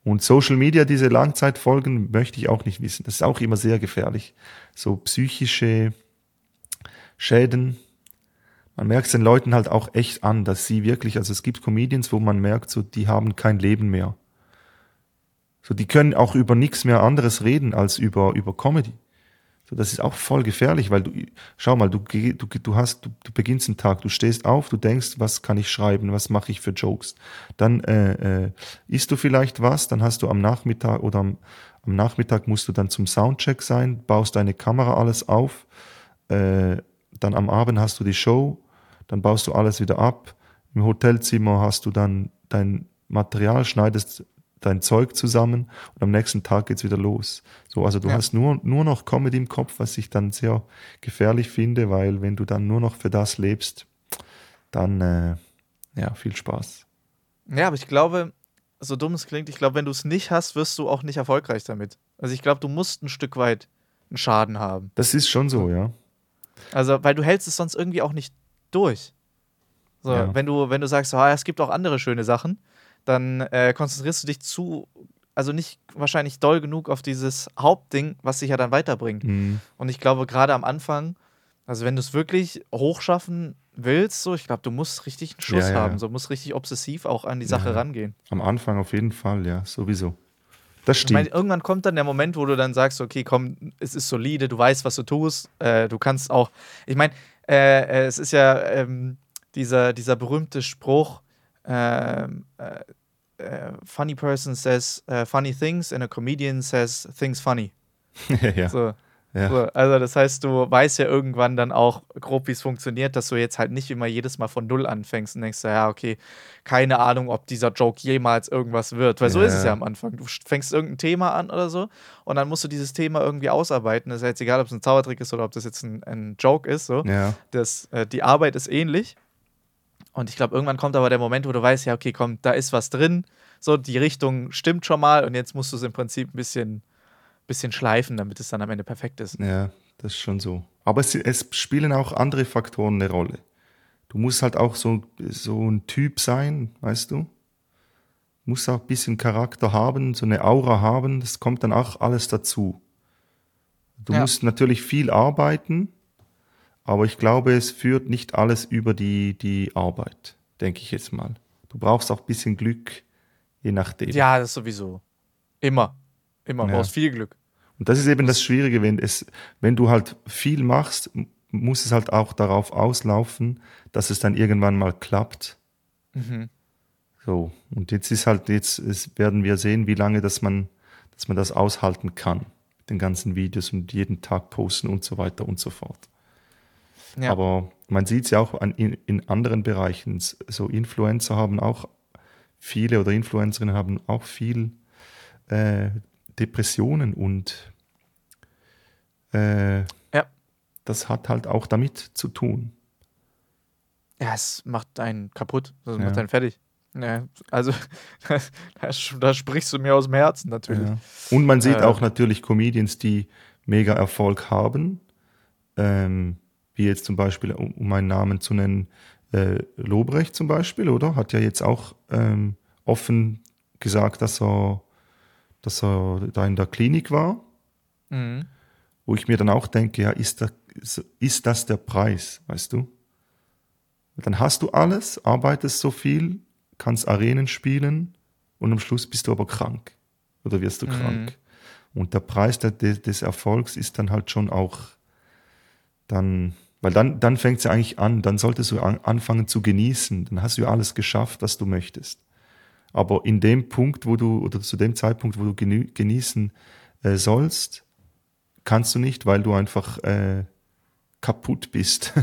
Und Social Media, diese Langzeitfolgen, möchte ich auch nicht wissen. Das ist auch immer sehr gefährlich. So psychische Schäden. Man merkt es den Leuten halt auch echt an, dass sie wirklich, also es gibt Comedians, wo man merkt, so, die haben kein Leben mehr. So, die können auch über nichts mehr anderes reden als über, über Comedy. So, das ist auch voll gefährlich, weil du, schau mal, du, du, du hast, du, du beginnst einen Tag, du stehst auf, du denkst, was kann ich schreiben, was mache ich für Jokes. Dann äh, äh, isst du vielleicht was, dann hast du am Nachmittag oder am, am Nachmittag musst du dann zum Soundcheck sein, baust deine Kamera alles auf, äh, dann am Abend hast du die Show, dann baust du alles wieder ab. Im Hotelzimmer hast du dann dein Material, schneidest dein Zeug zusammen und am nächsten Tag geht's wieder los. So, also du Ja. hast nur, nur noch Comedy im Kopf, was ich dann sehr gefährlich finde, weil wenn du dann nur noch für das lebst, dann äh, ja, viel Spaß. Ja, aber ich glaube, so dumm es klingt, ich glaube, wenn du es nicht hast, wirst du auch nicht erfolgreich damit. Also ich glaube, du musst ein Stück weit einen Schaden haben. Das ist schon so, ja. Also, weil du hältst es sonst irgendwie auch nicht durch. So, Ja. wenn du, wenn du sagst, ah, es gibt auch andere schöne Sachen, dann äh, konzentrierst du dich zu, also nicht wahrscheinlich doll genug auf dieses Hauptding, was dich ja dann weiterbringt. Mhm. Und ich glaube, gerade am Anfang, also wenn du es wirklich hochschaffen willst, so, ich glaube, du musst richtig einen Schuss Ja, ja, haben, so musst richtig obsessiv auch an die Sache rangehen. Am Anfang auf jeden Fall, ja, sowieso. Das Ich meine, stimmt. irgendwann kommt dann der Moment, wo du dann sagst, okay, komm, es ist solide, du weißt, was du tust, äh, du kannst auch, ich meine, äh, äh, es ist ja ähm, dieser, dieser berühmte Spruch, ähm, äh, äh, funny person says äh, funny things and a comedian says things funny. [LAUGHS] ja, So. Ja. So, also das heißt, du weißt ja irgendwann dann auch grob, wie es funktioniert, dass du jetzt halt nicht immer jedes Mal von Null anfängst und denkst, so, ja, okay, keine Ahnung, ob dieser Joke jemals irgendwas wird. Weil so Ja. ist es ja am Anfang. Du fängst irgendein Thema an oder so und dann musst du dieses Thema irgendwie ausarbeiten. Das ist ja jetzt egal, ob es ein Zaubertrick ist oder ob das jetzt ein, ein Joke ist. So. ja. Das, äh, die Arbeit ist ähnlich. Und ich glaube, irgendwann kommt aber der Moment, wo du weißt, ja, okay, komm, da ist was drin. So, die Richtung stimmt schon mal und jetzt musst du es im Prinzip ein bisschen, bisschen schleifen, damit es dann am Ende perfekt ist. Ja, das ist schon so. Aber es, es spielen auch andere Faktoren eine Rolle. Du musst halt auch so, so ein Typ sein, weißt du? Musst auch ein bisschen Charakter haben, so eine Aura haben, das kommt dann auch alles dazu. Du Ja. musst natürlich viel arbeiten, aber ich glaube, es führt nicht alles über die, die Arbeit, denke ich jetzt mal. Du brauchst auch ein bisschen Glück, je nachdem. Ja, das sowieso. Immer. Immer. Du Ja. brauchst viel Glück. Und das ist eben das Schwierige, wenn es, wenn du halt viel machst, muss es halt auch darauf auslaufen, dass es dann irgendwann mal klappt. So. Und jetzt ist halt, jetzt es werden wir sehen, wie lange dass man, dass man das aushalten kann. Mit den ganzen Videos und jeden Tag posten und so weiter und so fort. Ja. Aber man sieht es ja auch an, in, in anderen Bereichen. So Influencer haben auch viele oder Influencerinnen haben auch viel äh, Depressionen und äh, Ja. das hat halt auch damit zu tun. Ja, es macht einen kaputt. Das Ja. macht einen fertig. Ja, also, [LAUGHS] da, da sprichst du mir aus dem Herzen natürlich. Ja. Und man sieht Äh. auch natürlich Comedians, die mega Erfolg haben, ähm, wie jetzt zum Beispiel, um, um einen Namen zu nennen, äh, Lobrecht zum Beispiel, oder? Hat ja jetzt auch ähm, offen gesagt, dass er, dass er da in der Klinik war, Mhm. Wo ich mir dann auch denke, ja, ist, da, ist das der Preis, weißt du? Dann hast du alles, arbeitest so viel, kannst Arenen spielen und am Schluss bist du aber krank oder wirst du Mhm. krank. Und der Preis der, des, Erfolgs ist dann halt schon auch dann, weil dann, dann fängt es ja eigentlich an, dann solltest du an, anfangen zu genießen, dann hast du ja alles geschafft, was du möchtest. Aber in dem Punkt, wo du, oder zu dem Zeitpunkt, wo du genießen äh, sollst, kannst du nicht, weil du einfach äh, kaputt bist. [LAUGHS]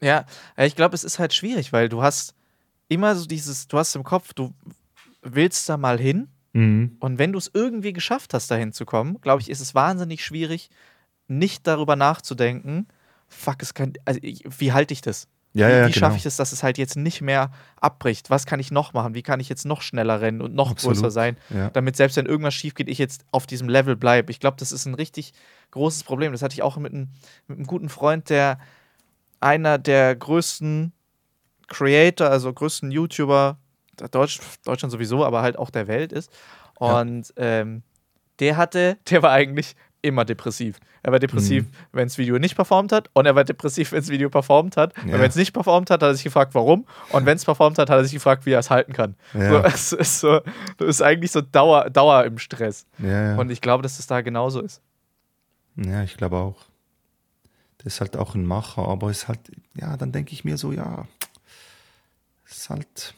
Ja, ja, ich glaube, es ist halt schwierig, weil du hast immer so dieses, du hast im Kopf, du willst da mal hin mhm. und wenn du es irgendwie geschafft hast, dahin zu kommen, glaube ich, ist es wahnsinnig schwierig, nicht darüber nachzudenken, fuck, es kann, also wie halte ich das? Ja, wie ja, wie genau. schaffe ich es, dass es halt jetzt nicht mehr abbricht? Was kann ich noch machen? Wie kann ich jetzt noch schneller rennen und noch Absolut. größer sein, Ja. damit selbst wenn irgendwas schief geht, ich jetzt auf diesem Level bleibe? Ich glaube, das ist ein richtig großes Problem. Das hatte ich auch mit einem, mit einem guten Freund, der einer der größten Creator, also größten YouTuber Deutsch, Deutschland sowieso, aber halt auch der Welt ist. Ja. Und ähm, der hatte, der war eigentlich immer depressiv. Er war depressiv, Mhm. wenn das Video nicht performt hat und er war depressiv, wenn das Video performt hat. Und Ja. wenn es nicht performt hat, hat er sich gefragt, warum. Und wenn es performt hat, hat er sich gefragt, wie er es halten kann. Ja. So, [LAUGHS] es ist so, das ist eigentlich so Dauer, Dauer im Stress. Ja. Und ich glaube, dass es da genauso ist. ja, ich glaube auch. Das ist halt auch ein Macher, aber es ist halt, ja, dann denke ich mir so, ja, es ist halt,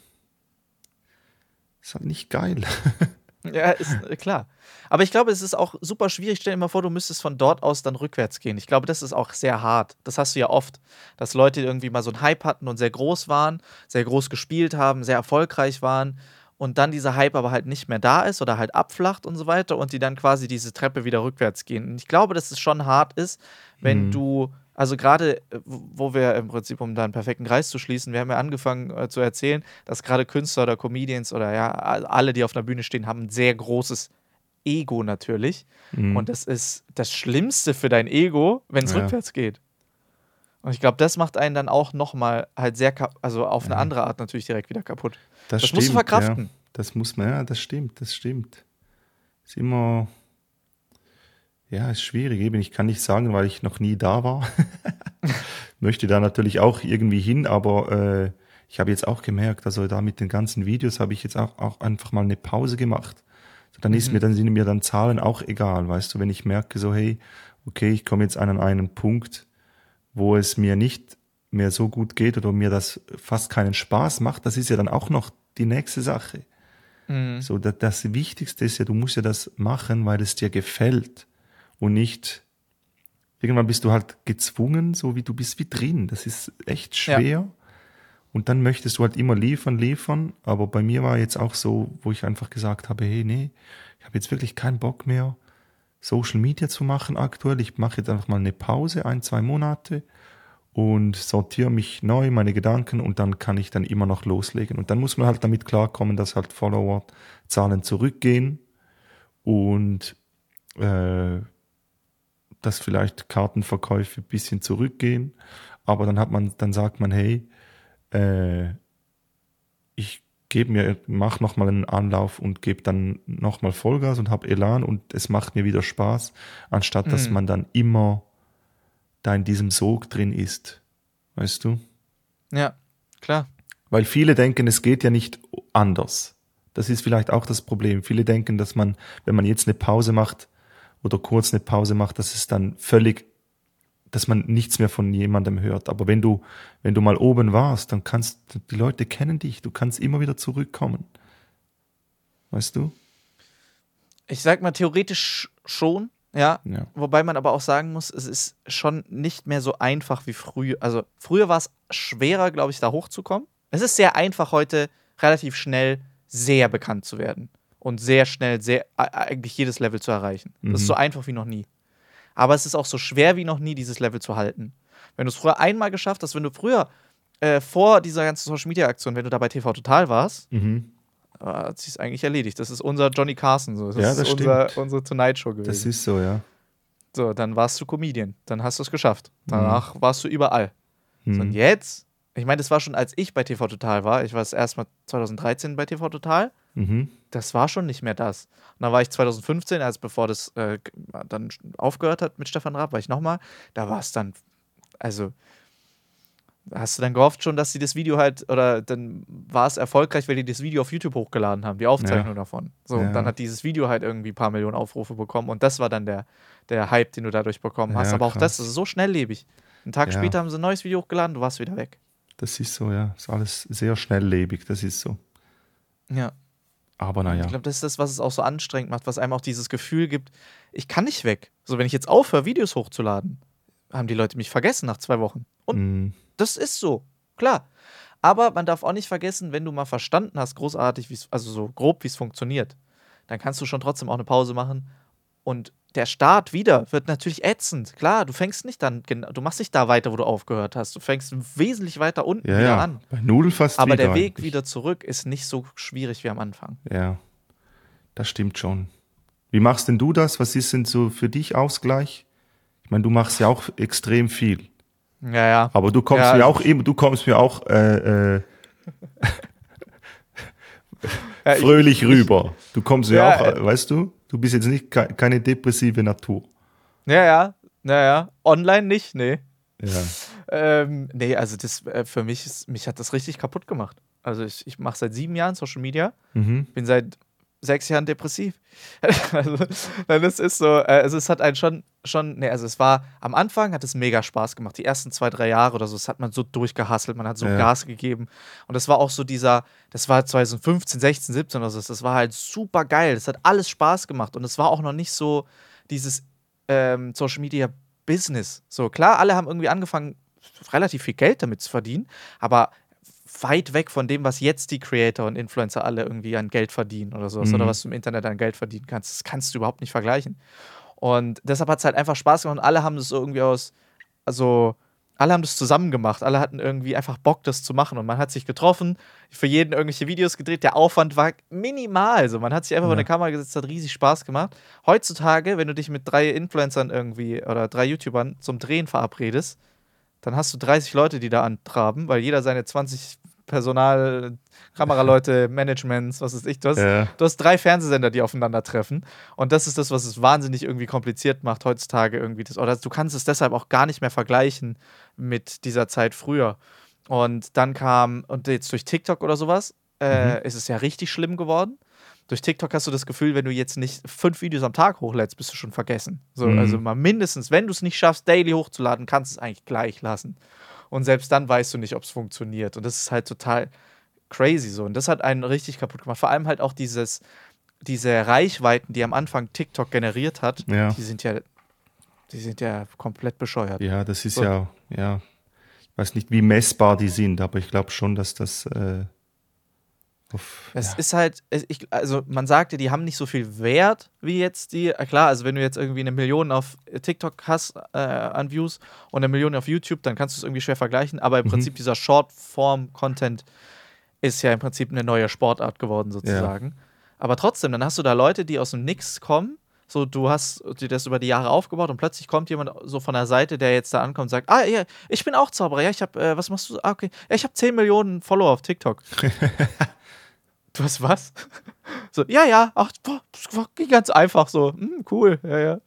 ist halt nicht geil. [LAUGHS] Ja, ist äh, klar. Aber ich glaube, es ist auch super schwierig. Stell dir mal vor, du müsstest von dort aus dann rückwärts gehen. Ich glaube, das ist auch sehr hart. Das hast du ja oft, dass Leute irgendwie mal so einen Hype hatten und sehr groß waren, sehr groß gespielt haben, sehr erfolgreich waren und dann dieser Hype aber halt nicht mehr da ist oder halt abflacht und so weiter und die dann quasi diese Treppe wieder rückwärts gehen. Und ich glaube, dass es schon hart ist, wenn Mhm. du, also gerade, äh, wo wir im Prinzip, um da einen perfekten Kreis zu schließen, wir haben ja angefangen äh, zu erzählen, dass gerade Künstler oder Comedians oder ja, alle, die auf einer Bühne stehen, haben ein sehr großes Ego natürlich. Mhm. Und das ist das Schlimmste für dein Ego, wenn es Ja. rückwärts geht. Und ich glaube, das macht einen dann auch nochmal halt sehr, also auf eine Ja. andere Art natürlich direkt wieder kaputt. Das, Das musst du verkraften. Ja. Das muss man, ja, das stimmt, das stimmt. Ist immer, ja, ist schwierig. Eben, ich kann nicht sagen, weil ich noch nie da war. [LAUGHS] Möchte da natürlich auch irgendwie hin, aber äh, ich habe jetzt auch gemerkt, also da mit den ganzen Videos habe ich jetzt auch, auch einfach mal eine Pause gemacht. So, dann ist Mhm. mir, dann sind mir dann Zahlen auch egal, weißt du, wenn ich merke, so, hey, okay, ich komme jetzt an einen Punkt, wo es mir nicht mehr so gut geht oder mir das fast keinen Spaß macht, das ist ja dann auch noch die nächste Sache. Mhm. So, das, das Wichtigste ist ja, du musst ja das machen, weil es dir gefällt und nicht irgendwann bist du halt gezwungen, so wie du bist wie drin. Das ist echt schwer. Und dann möchtest du halt immer liefern, liefern. Aber bei mir war jetzt auch so, wo ich einfach gesagt habe, hey, nee, ich habe jetzt wirklich keinen Bock mehr, Social Media zu machen aktuell. Ich mache jetzt einfach mal eine Pause, ein, zwei Monate und sortiere mich neu, meine Gedanken und dann kann ich dann immer noch loslegen. Und dann muss man halt damit klarkommen, dass halt Follower-Zahlen zurückgehen und äh, dass vielleicht Kartenverkäufe ein bisschen zurückgehen. Aber dann hat man, dann sagt man, hey, äh, ich gebe mir, mach nochmal einen Anlauf und gebe dann nochmal Vollgas und habe Elan und es macht mir wieder Spaß, anstatt dass Mhm. man dann immer da in diesem Sog drin ist. Weißt du? Ja, klar. Weil viele denken, es geht ja nicht anders. Das ist vielleicht auch das Problem. Viele denken, dass man, wenn man jetzt eine Pause macht oder kurz eine Pause macht, dass es dann völlig, dass man nichts mehr von jemandem hört. Aber wenn du, wenn du mal oben warst, dann kannst, die Leute kennen dich, du kannst immer wieder zurückkommen. Weißt du? Ich sag mal theoretisch schon, Ja, Ja. wobei man aber auch sagen muss, es ist schon nicht mehr so einfach wie früher. Also früher war es schwerer, glaube ich, da hochzukommen. Es ist sehr einfach heute, relativ schnell sehr bekannt zu werden und sehr schnell sehr eigentlich jedes Level zu erreichen. Das Mhm. ist so einfach wie noch nie. Aber es ist auch so schwer wie noch nie, dieses Level zu halten. Wenn du es früher einmal geschafft hast, wenn du früher äh, vor dieser ganzen Social Media Aktion, wenn du da bei TV Total warst, Mhm. äh, hat sich eigentlich erledigt. Das ist unser Johnny Carson so. Das Ja, ist das unser, stimmt. unsere Tonight Show gewesen. Das ist so, ja. So, dann warst du Comedian. Dann hast du es geschafft. Danach warst du überall. So, und Mhm. jetzt, ich meine, das war schon, als ich bei TV Total war. Ich war das erste Mal 2013 bei TV Total. Mhm. Das war schon nicht mehr das. Und dann war ich 2015, als bevor das äh, dann aufgehört hat mit Stefan Raab, war ich nochmal. Da war es dann, also, hast du dann gehofft schon, dass sie das Video halt, oder dann war es erfolgreich, weil die das Video auf YouTube hochgeladen haben, die Aufzeichnung davon. So, Ja. und dann hat dieses Video halt irgendwie ein paar Millionen Aufrufe bekommen und das war dann der, der Hype, den du dadurch bekommen hast. Ja, Aber auch das krass. ist so schnelllebig. Einen Tag Ja. später haben sie ein neues Video hochgeladen, du warst wieder weg. Das ist so, ja. Ist alles sehr schnelllebig, das ist so. Ja. Aber naja. Ich glaube, das ist das, was es auch so anstrengend macht, was einem auch dieses Gefühl gibt, ich kann nicht weg. So, wenn ich jetzt aufhöre, Videos hochzuladen, haben die Leute mich vergessen nach zwei Wochen. Und Mhm. das ist so, klar. Aber man darf auch nicht vergessen, wenn du mal verstanden hast, großartig, also so grob, wie es funktioniert, dann kannst du schon trotzdem auch eine Pause machen. Und der Start wieder wird natürlich ätzend. Klar, du fängst nicht dann, du machst nicht da weiter, wo du aufgehört hast. Du fängst wesentlich weiter unten Ja, wieder ja. an. Bei Null fast Aber der Weg eigentlich. wieder zurück ist nicht so schwierig wie am Anfang. Ja, das stimmt schon. Wie machst denn du das? Was ist denn so für dich Ausgleich? Ich meine, du machst ja auch extrem viel. Ja, ja. Aber du kommst Ja, mir also auch immer, du kommst mir auch äh, äh, [LAUGHS] Ja, ich- fröhlich rüber. Du kommst mir Ja, auch, äh, äh, weißt du, du bist jetzt nicht ke keine depressive Natur. Ja, ja, ja, ja. Online nicht, nee. Ja. Ähm, nee, also das äh, für mich ist, mich hat das richtig kaputt gemacht. Also ich, ich mache seit sieben Jahren Social Media, Mhm. bin seit sechs Jahren depressiv. [LAUGHS] also, das ist so, äh, also es hat einen schon, schon, nee, also es war, am Anfang hat es mega Spaß gemacht. Die ersten zwei, drei Jahre oder so, das hat man so durchgehasselt, man hat so Ja. Gas gegeben. Und das war auch so dieser, das war 2015, 16, 17 oder so, das war halt super geil. Das hat alles Spaß gemacht und es war auch noch nicht so dieses ähm, Social Media Business. So, klar, alle haben irgendwie angefangen, relativ viel Geld damit zu verdienen, aber weit weg von dem, was jetzt die Creator und Influencer alle irgendwie an Geld verdienen oder sowas, Mhm. oder was du im Internet an Geld verdienen kannst. Das kannst du überhaupt nicht vergleichen. Und deshalb hat es halt einfach Spaß gemacht und alle haben das irgendwie aus, also alle haben das zusammen gemacht, alle hatten irgendwie einfach Bock, das zu machen und man hat sich getroffen, für jeden irgendwelche Videos gedreht, der Aufwand war minimal, so man hat sich einfach vor Ja. eine Kamera gesetzt, hat riesig Spaß gemacht. Heutzutage, wenn du dich mit drei Influencern irgendwie oder drei YouTubern zum Drehen verabredest, dann hast du 30 Leute, die da antraben, weil jeder seine 20 Personal, Kameraleute, [LAUGHS] Managements, was weiß ich, du hast, Ja. du hast drei Fernsehsender, die aufeinandertreffen. Und das ist das, was es wahnsinnig irgendwie kompliziert macht heutzutage irgendwie. Das, oder du kannst es deshalb auch gar nicht mehr vergleichen mit dieser Zeit früher. Und dann kam, und jetzt durch TikTok oder sowas, äh, ist es ja richtig schlimm geworden. Durch TikTok hast du das Gefühl, wenn du jetzt nicht fünf Videos am Tag hochlädst, bist du schon vergessen. So, Mhm. Also mal mindestens, wenn du es nicht schaffst, daily hochzuladen, kannst du es eigentlich gleich lassen. Und selbst dann weißt du nicht, ob es funktioniert. Und das ist halt total crazy so. Und das hat einen richtig kaputt gemacht. Vor allem halt auch dieses, diese Reichweiten, die am Anfang TikTok generiert hat, Ja. die sind ja, die sind ja komplett bescheuert. Ja, das ist So. ja, ja, ich weiß nicht, wie messbar die sind, aber ich glaube schon, dass das äh, auf, Es ja. ist halt, ich, also man sagte, die haben nicht so viel Wert wie jetzt die. äh, Klar, also wenn du jetzt irgendwie eine Million auf TikTok hast äh, an Views und eine Million auf YouTube, dann kannst du es irgendwie schwer vergleichen. Aber im Mhm. Prinzip dieser Short-Form-Content ist ja im Prinzip eine neue Sportart geworden sozusagen. Aber trotzdem, dann hast du da Leute, die aus dem Nix kommen. So, du hast dir das über die Jahre aufgebaut und plötzlich kommt jemand so von der Seite, der jetzt da ankommt und sagt, ah, ja, ich bin auch Zauberer, ja, ich habe, äh, was machst du? Ah, okay, ja, ich habe 10 Millionen Follower auf TikTok. [LAUGHS] Du hast was? So, ja, ja, ach, boah, das war ging ganz einfach so. Hm, cool, ja, ja.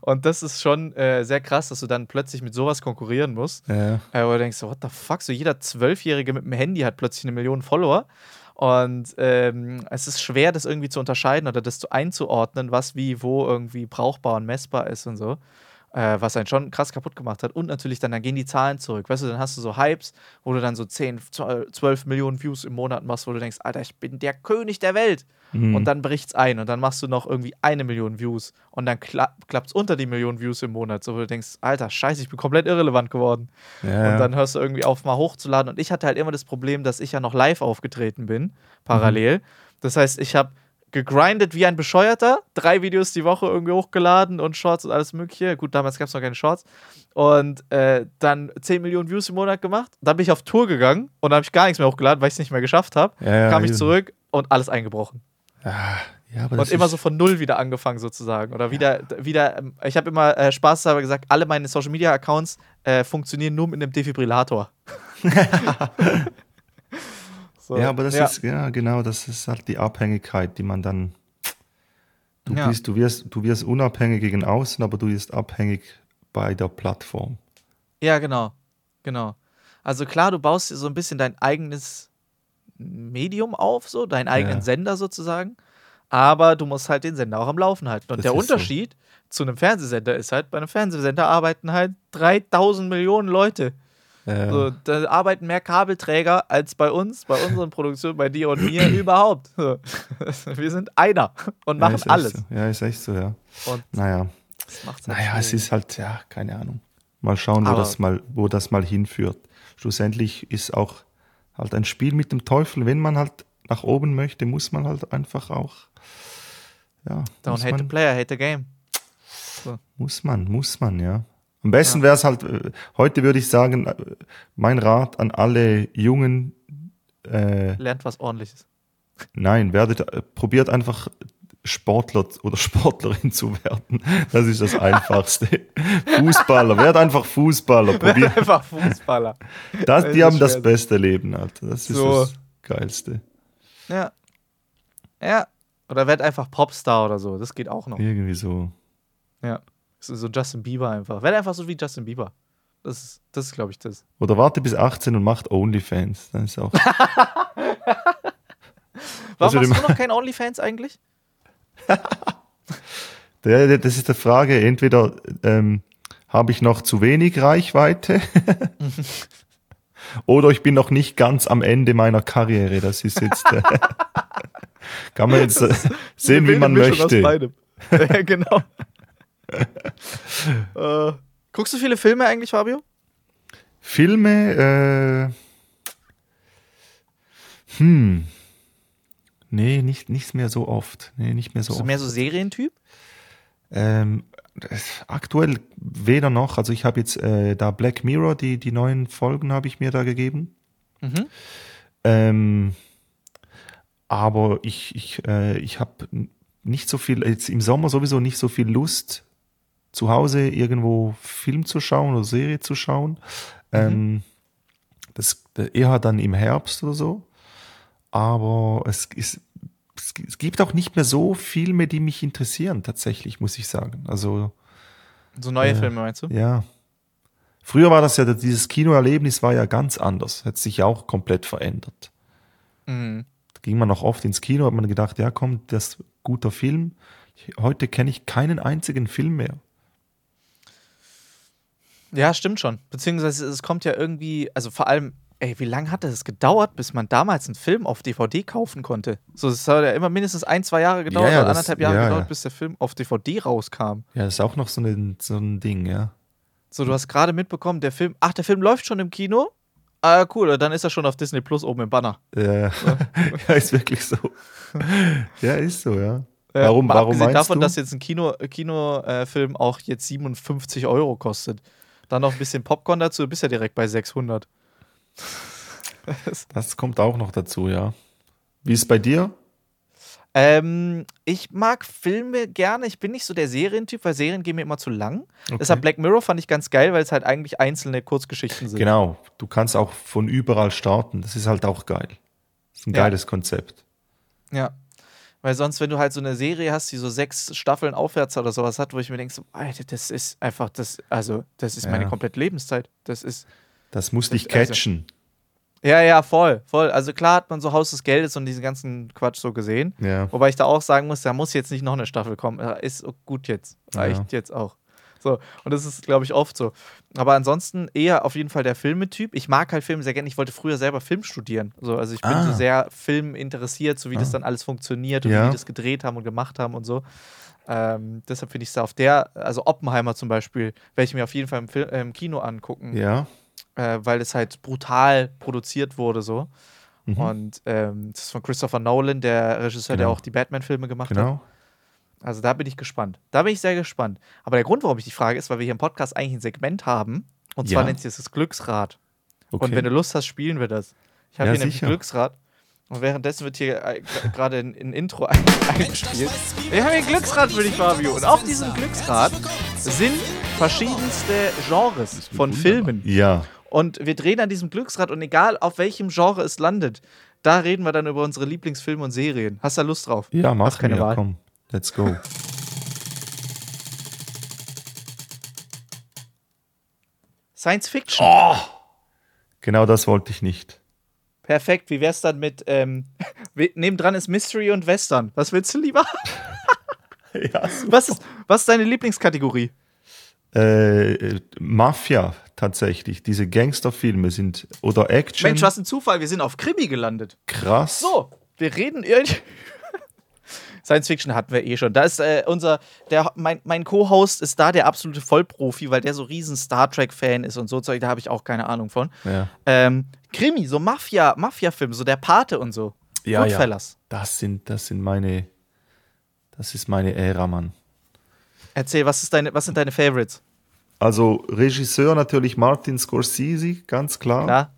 Und das ist schon äh, sehr krass, dass du dann plötzlich mit sowas konkurrieren musst. ja. Äh, wo du denkst, so, what the fuck, so jeder Zwölfjährige mit dem Handy hat plötzlich eine Million Follower. Und ähm, es ist schwer, das irgendwie zu unterscheiden oder das zu einzuordnen, was wie wo irgendwie brauchbar und messbar ist und so. Äh, was einen schon krass kaputt gemacht hat. Und natürlich dann, dann gehen die Zahlen zurück. Weißt du, dann hast du so Hypes, wo du dann so 10, 12 Millionen Views im Monat machst, wo du denkst, Alter, ich bin der König der Welt. Mhm. Und dann bricht's ein und dann machst du noch irgendwie eine Million Views und dann kla klappt's unter die Million Views im Monat, so wo du denkst, Alter, scheiße, ich bin komplett irrelevant geworden. Ja. Und dann hörst du irgendwie auf, mal hochzuladen. Und ich hatte halt immer das Problem, dass ich ja noch live aufgetreten bin, parallel. Mhm. Das heißt, ich habe gegrindet wie ein Bescheuerter, drei Videos die Woche irgendwie hochgeladen und Shorts und alles Mögliche. Gut, damals gab es noch keine Shorts. Und äh, dann 10 Millionen Views im Monat gemacht. Dann bin ich auf Tour gegangen und dann habe ich gar nichts mehr hochgeladen, weil ich es nicht mehr geschafft habe. Ja, ja, Kam ich zurück und alles eingebrochen. Ja, ja, und immer so von null wieder angefangen sozusagen. Oder wieder, wieder ähm, ich habe immer äh, spaßhalber gesagt, alle meine Social Media Accounts äh, funktionieren nur mit einem Defibrillator. [LAUGHS] [LAUGHS] So. Ja, aber das ja. ist, ja, genau, das ist halt die Abhängigkeit, die man dann. Du, ja. bist, du, wirst, du wirst unabhängig gegen außen, aber du wirst abhängig bei der Plattform. Ja, genau. Genau. Also klar, du baust dir so ein bisschen dein eigenes Medium auf, so, deinen eigenen ja. Sender sozusagen. Aber du musst halt den Sender auch am Laufen halten. Und das der Unterschied so. zu einem Fernsehsender ist halt, bei einem Fernsehsender arbeiten halt 3000 Millionen Leute. Ja. So, da arbeiten mehr Kabelträger als bei uns, bei unseren Produktionen, bei dir und mir [CLEARS THROAT] überhaupt. [LAUGHS] Wir sind einer und machen ja, alles. So. Ja, ist echt so, ja. Und naja. Halt naja, es ist halt, ja, keine Ahnung. Mal schauen, wo das mal, wo das mal hinführt. Schlussendlich ist auch halt ein Spiel mit dem Teufel. Wenn man halt nach oben möchte, muss man halt einfach auch. Ja, Don't hate man, the player, hate the game. So. Muss man, muss man, ja. Am besten ja. wäre es halt, äh, heute würde ich sagen, äh, mein Rat an alle Jungen. Äh, Lernt was ordentliches. Nein, werdet, äh, probiert einfach Sportler oder [LAUGHS] Sportlerin zu werden. Das ist das Einfachste. [LAUGHS] Fußballer, werd einfach Fußballer. Probier. einfach Fußballer. [LAUGHS] Das, die haben das beste Leben, Alter. Das ist so. das Geilste. Ja. Ja. Oder werd einfach Popstar oder so. Das geht auch noch. Irgendwie so. Ja. So Justin Bieber einfach. Werde einfach so wie Justin Bieber. Das ist, das ist glaube ich, das. Oder warte bis 18 und macht OnlyFans. Dann ist auch. [LAUGHS] Warum hast du noch kein OnlyFans eigentlich? [LAUGHS] das ist die Frage. Entweder ähm, habe ich noch zu wenig Reichweite [LAUGHS] oder ich bin noch nicht ganz am Ende meiner Karriere. Das ist jetzt. Äh, kann man jetzt äh, sehen, wie man möchte. ja, genau. Äh, guckst du viele Filme eigentlich, Fabio? Filme, äh, hm, nee, nicht, nicht mehr so oft. Nee, nicht mehr so Bist oft. du mehr so Serientyp? Ähm, aktuell weder noch. Also ich habe jetzt äh, da Black Mirror, die, die neuen Folgen habe ich mir da gegeben. Mhm. Ähm, aber ich, ich, äh, ich habe nicht so viel, jetzt im Sommer sowieso nicht so viel Lust, zu Hause irgendwo Film zu schauen oder Serie zu schauen. Mhm. Ähm, das eher dann im Herbst oder so. Aber es, ist, es gibt auch nicht mehr so Filme, die mich interessieren, tatsächlich, muss ich sagen. Also. So neue äh, Filme meinst du? Ja. Früher war das ja, dieses Kinoerlebnis war ja ganz anders, hat sich ja auch komplett verändert. Mhm. Da ging man noch oft ins Kino, hat man gedacht, ja komm, das ist guter Film. Heute kenne ich keinen einzigen Film mehr. Ja, stimmt schon. Beziehungsweise es kommt ja irgendwie, also vor allem, ey, wie lange hat es gedauert, bis man damals einen Film auf DVD kaufen konnte? So, es hat ja immer mindestens ein, zwei Jahre gedauert ja, ja, oder anderthalb Jahre ja, gedauert, bis der Film auf DVD rauskam. Ja, das ist auch noch so ein, so ein Ding, ja. So, du hast gerade mitbekommen, der Film, ach, der Film läuft schon im Kino? Ah, cool, dann ist er schon auf Disney Plus oben im Banner. Ja, ja [LAUGHS] ist wirklich so. [LAUGHS] ja, ist so, ja. Warum, äh, warum meinst davon, du? dass jetzt ein Kino, Kinofilm auch jetzt 57 Euro kostet. Dann noch ein bisschen Popcorn dazu, du bist ja direkt bei 600. das kommt auch noch dazu, ja. Wie ist es bei dir? Ähm, ich mag Filme gerne. Ich bin nicht so der Serientyp, weil Serien gehen mir immer zu lang. Okay. Deshalb Black Mirror fand ich ganz geil, weil es halt eigentlich einzelne Kurzgeschichten sind. Genau. Du kannst auch von überall starten. Das ist halt auch geil. Das ist ein ja. geiles Konzept. Ja. Weil sonst, wenn du halt so eine Serie hast, die so sechs Staffeln aufwärts oder sowas hat, wo ich mir denke, so, Alter, das ist einfach, das, also, das ist ja. meine komplette Lebenszeit. Das ist. Das muss dich also catchen. Also, ja, ja, voll, voll. Also klar hat man so Haus des Geldes und diesen ganzen Quatsch so gesehen. Ja. Wobei ich da auch sagen muss, da muss jetzt nicht noch eine Staffel kommen. Ist gut jetzt. Reicht ja. jetzt auch. [LAUGHS] So, und das ist, glaube ich, oft so. Aber ansonsten eher auf jeden Fall der Filmetyp. Ich mag halt Filme sehr gerne. Ich wollte früher selber Film studieren. So, also ich bin Ah. so sehr Film interessiert, so wie das dann alles funktioniert und Ja. wie die das gedreht haben und gemacht haben und so. Ähm, deshalb finde ich es auf der, also Oppenheimer zum Beispiel, werde ich mir auf jeden Fall im, Fil äh, im Kino angucken, Ja. äh, weil es halt brutal produziert wurde so. Mhm. Und ähm, das ist von Christopher Nolan, der Regisseur, der Genau. auch die Batman-Filme gemacht hat. Genau. Also da bin ich gespannt. Da bin ich sehr gespannt. Aber der Grund, warum ich die Frage ist, weil wir hier im Podcast eigentlich ein Segment haben. Und zwar Ja. nennt sich das Glücksrad. Okay. Und wenn du Lust hast, spielen wir das. Ich habe Ja, hier nämlich sicher. ein Glücksrad. Und währenddessen wird hier äh, gerade ein, ein Intro ein, [LAUGHS] eingespielt. Wir haben hier ein Glücksrad für dich, Fabio. Und auf diesem Glücksrad sind verschiedenste Genres von Filmen. ja. Und wir drehen an diesem Glücksrad und egal auf welchem Genre es landet, da reden wir dann über unsere Lieblingsfilme und Serien. Hast du da Lust drauf? Ja, mach keine mir. Wahl. Komm, let's go. Science Fiction. Oh. Genau das wollte ich nicht. Perfekt. Wie wär's dann mit, ähm, [LAUGHS] nebendran ist Mystery und Western. Was willst du lieber? [LAUGHS] Ja, Was ist, was ist deine Lieblingskategorie? äh, Mafia tatsächlich. Diese Gangsterfilme sind oder Action. Mensch, was ein Zufall. Wir sind auf Krimi gelandet. krass. So, wir reden irgendwie. Science Fiction hatten wir eh schon. Da ist äh, unser, der, mein, mein Co-Host ist da der absolute Vollprofi, weil der so riesen Star Trek-Fan ist und so Zeug, da habe ich auch keine Ahnung von. Ja. Ähm, Krimi, so Mafia, Mafia-Film, so der Pate und so. Ja, ja. Das sind, das sind meine, das ist meine Ära, Mann. Erzähl, was, ist deine, was sind deine Favorites? Also Regisseur natürlich Martin Scorsese, ganz klar. Klar?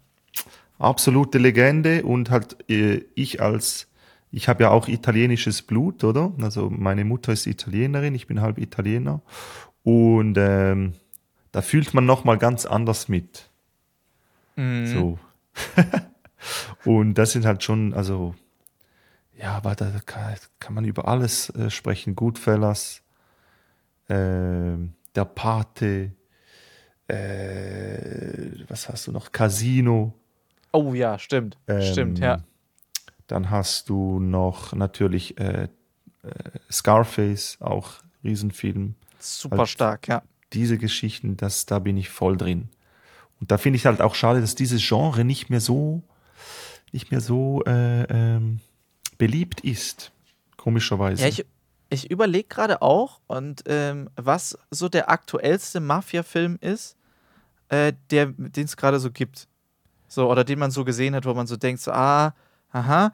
Absolute Legende und halt äh, ich als, ich habe ja auch italienisches Blut, oder? Also meine Mutter ist Italienerin, ich bin halb Italiener und ähm, da fühlt man noch mal ganz anders mit. So. [LAUGHS] und das sind halt schon, also ja, aber da kann, kann man über alles äh, sprechen. Goodfellas, ähm, der Pate, äh, was hast du noch? Casino. Oh ja, stimmt. Ähm, stimmt, ja. Dann hast du noch natürlich äh, äh, Scarface, auch Riesenfilm. Super halt- stark, ja. Diese Geschichten, das, da bin ich voll drin. Und da finde ich halt auch schade, dass dieses Genre nicht mehr so, nicht mehr so äh, ähm, beliebt ist. Komischerweise. Ja, ich, ich überlege gerade auch, und ähm, was so der aktuellste Mafia-Film ist, äh, der, den es gerade so gibt. So, oder den man so gesehen hat, wo man so denkt, so, ah, aha.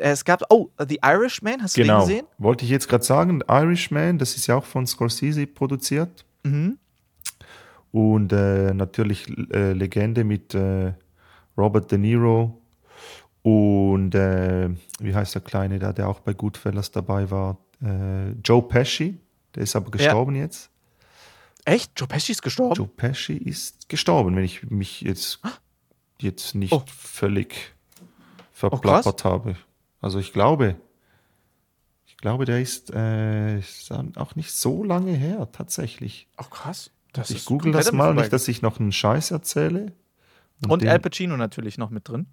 Es gab, oh, The Irishman, hast du genau. den gesehen? Wollte ich jetzt gerade sagen, Irishman, das ist ja auch von Scorsese produziert. Mhm. Und äh, natürlich äh, Legende mit äh, Robert De Niro und äh, wie heißt der Kleine da, der auch bei Goodfellas dabei war? Äh, Joe Pesci, der ist aber gestorben jetzt. Echt? Joe Pesci ist gestorben? Joe Pesci ist gestorben, wenn ich mich jetzt, jetzt nicht Oh. völlig verplappert habe. Also ich glaube, ich glaube, der ist, äh, ist auch nicht so lange her, tatsächlich. Oh, krass. Das Ich google das mal, nicht, dass ich noch einen Scheiß erzähle. Und den- Al Pacino natürlich noch mit drin.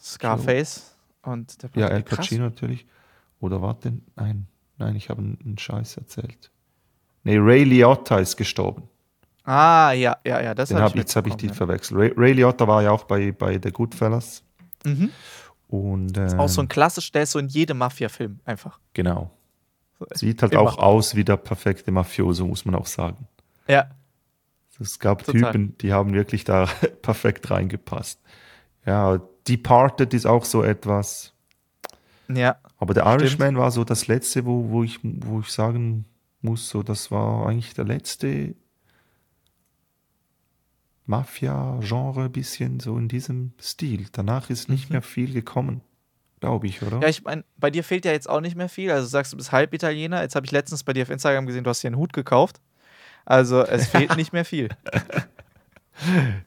Scarface. Und der Ja, Al Krass. Pacino natürlich. Oder warte, nein, nein, ich habe einen, Scheiß erzählt. Nee, Ray Liotta ist gestorben. Ah, ja, ja, ja, das habe hab, ich jetzt habe ich die mitbekommen, verwechselt. Ray, Ray Liotta war ja auch bei, bei The Goodfellas. Mhm. Und ähm, Auch so ein klassisch, der ist so in jedem Mafia-Film einfach. genau. Sieht halt Immer. auch aus wie der perfekte Mafioso, muss man auch sagen. Ja. Es gab Total. Typen, die haben wirklich da [LAUGHS] perfekt reingepasst. Ja, Departed ist auch so etwas. Ja. Aber der Irishman war so das letzte, wo, wo, ich, wo ich sagen muss, so, das war eigentlich der letzte Mafia-Genre, ein bisschen so in diesem Stil. Danach ist nicht mehr viel gekommen, glaube ich, oder? Mhm. Ja, ich meine, bei dir fehlt ja jetzt auch nicht mehr viel. Also sagst, du bist halb Italiener. Jetzt habe ich letztens bei dir auf Instagram gesehen, du hast dir einen Hut gekauft. Also es [LAUGHS] fehlt nicht mehr viel.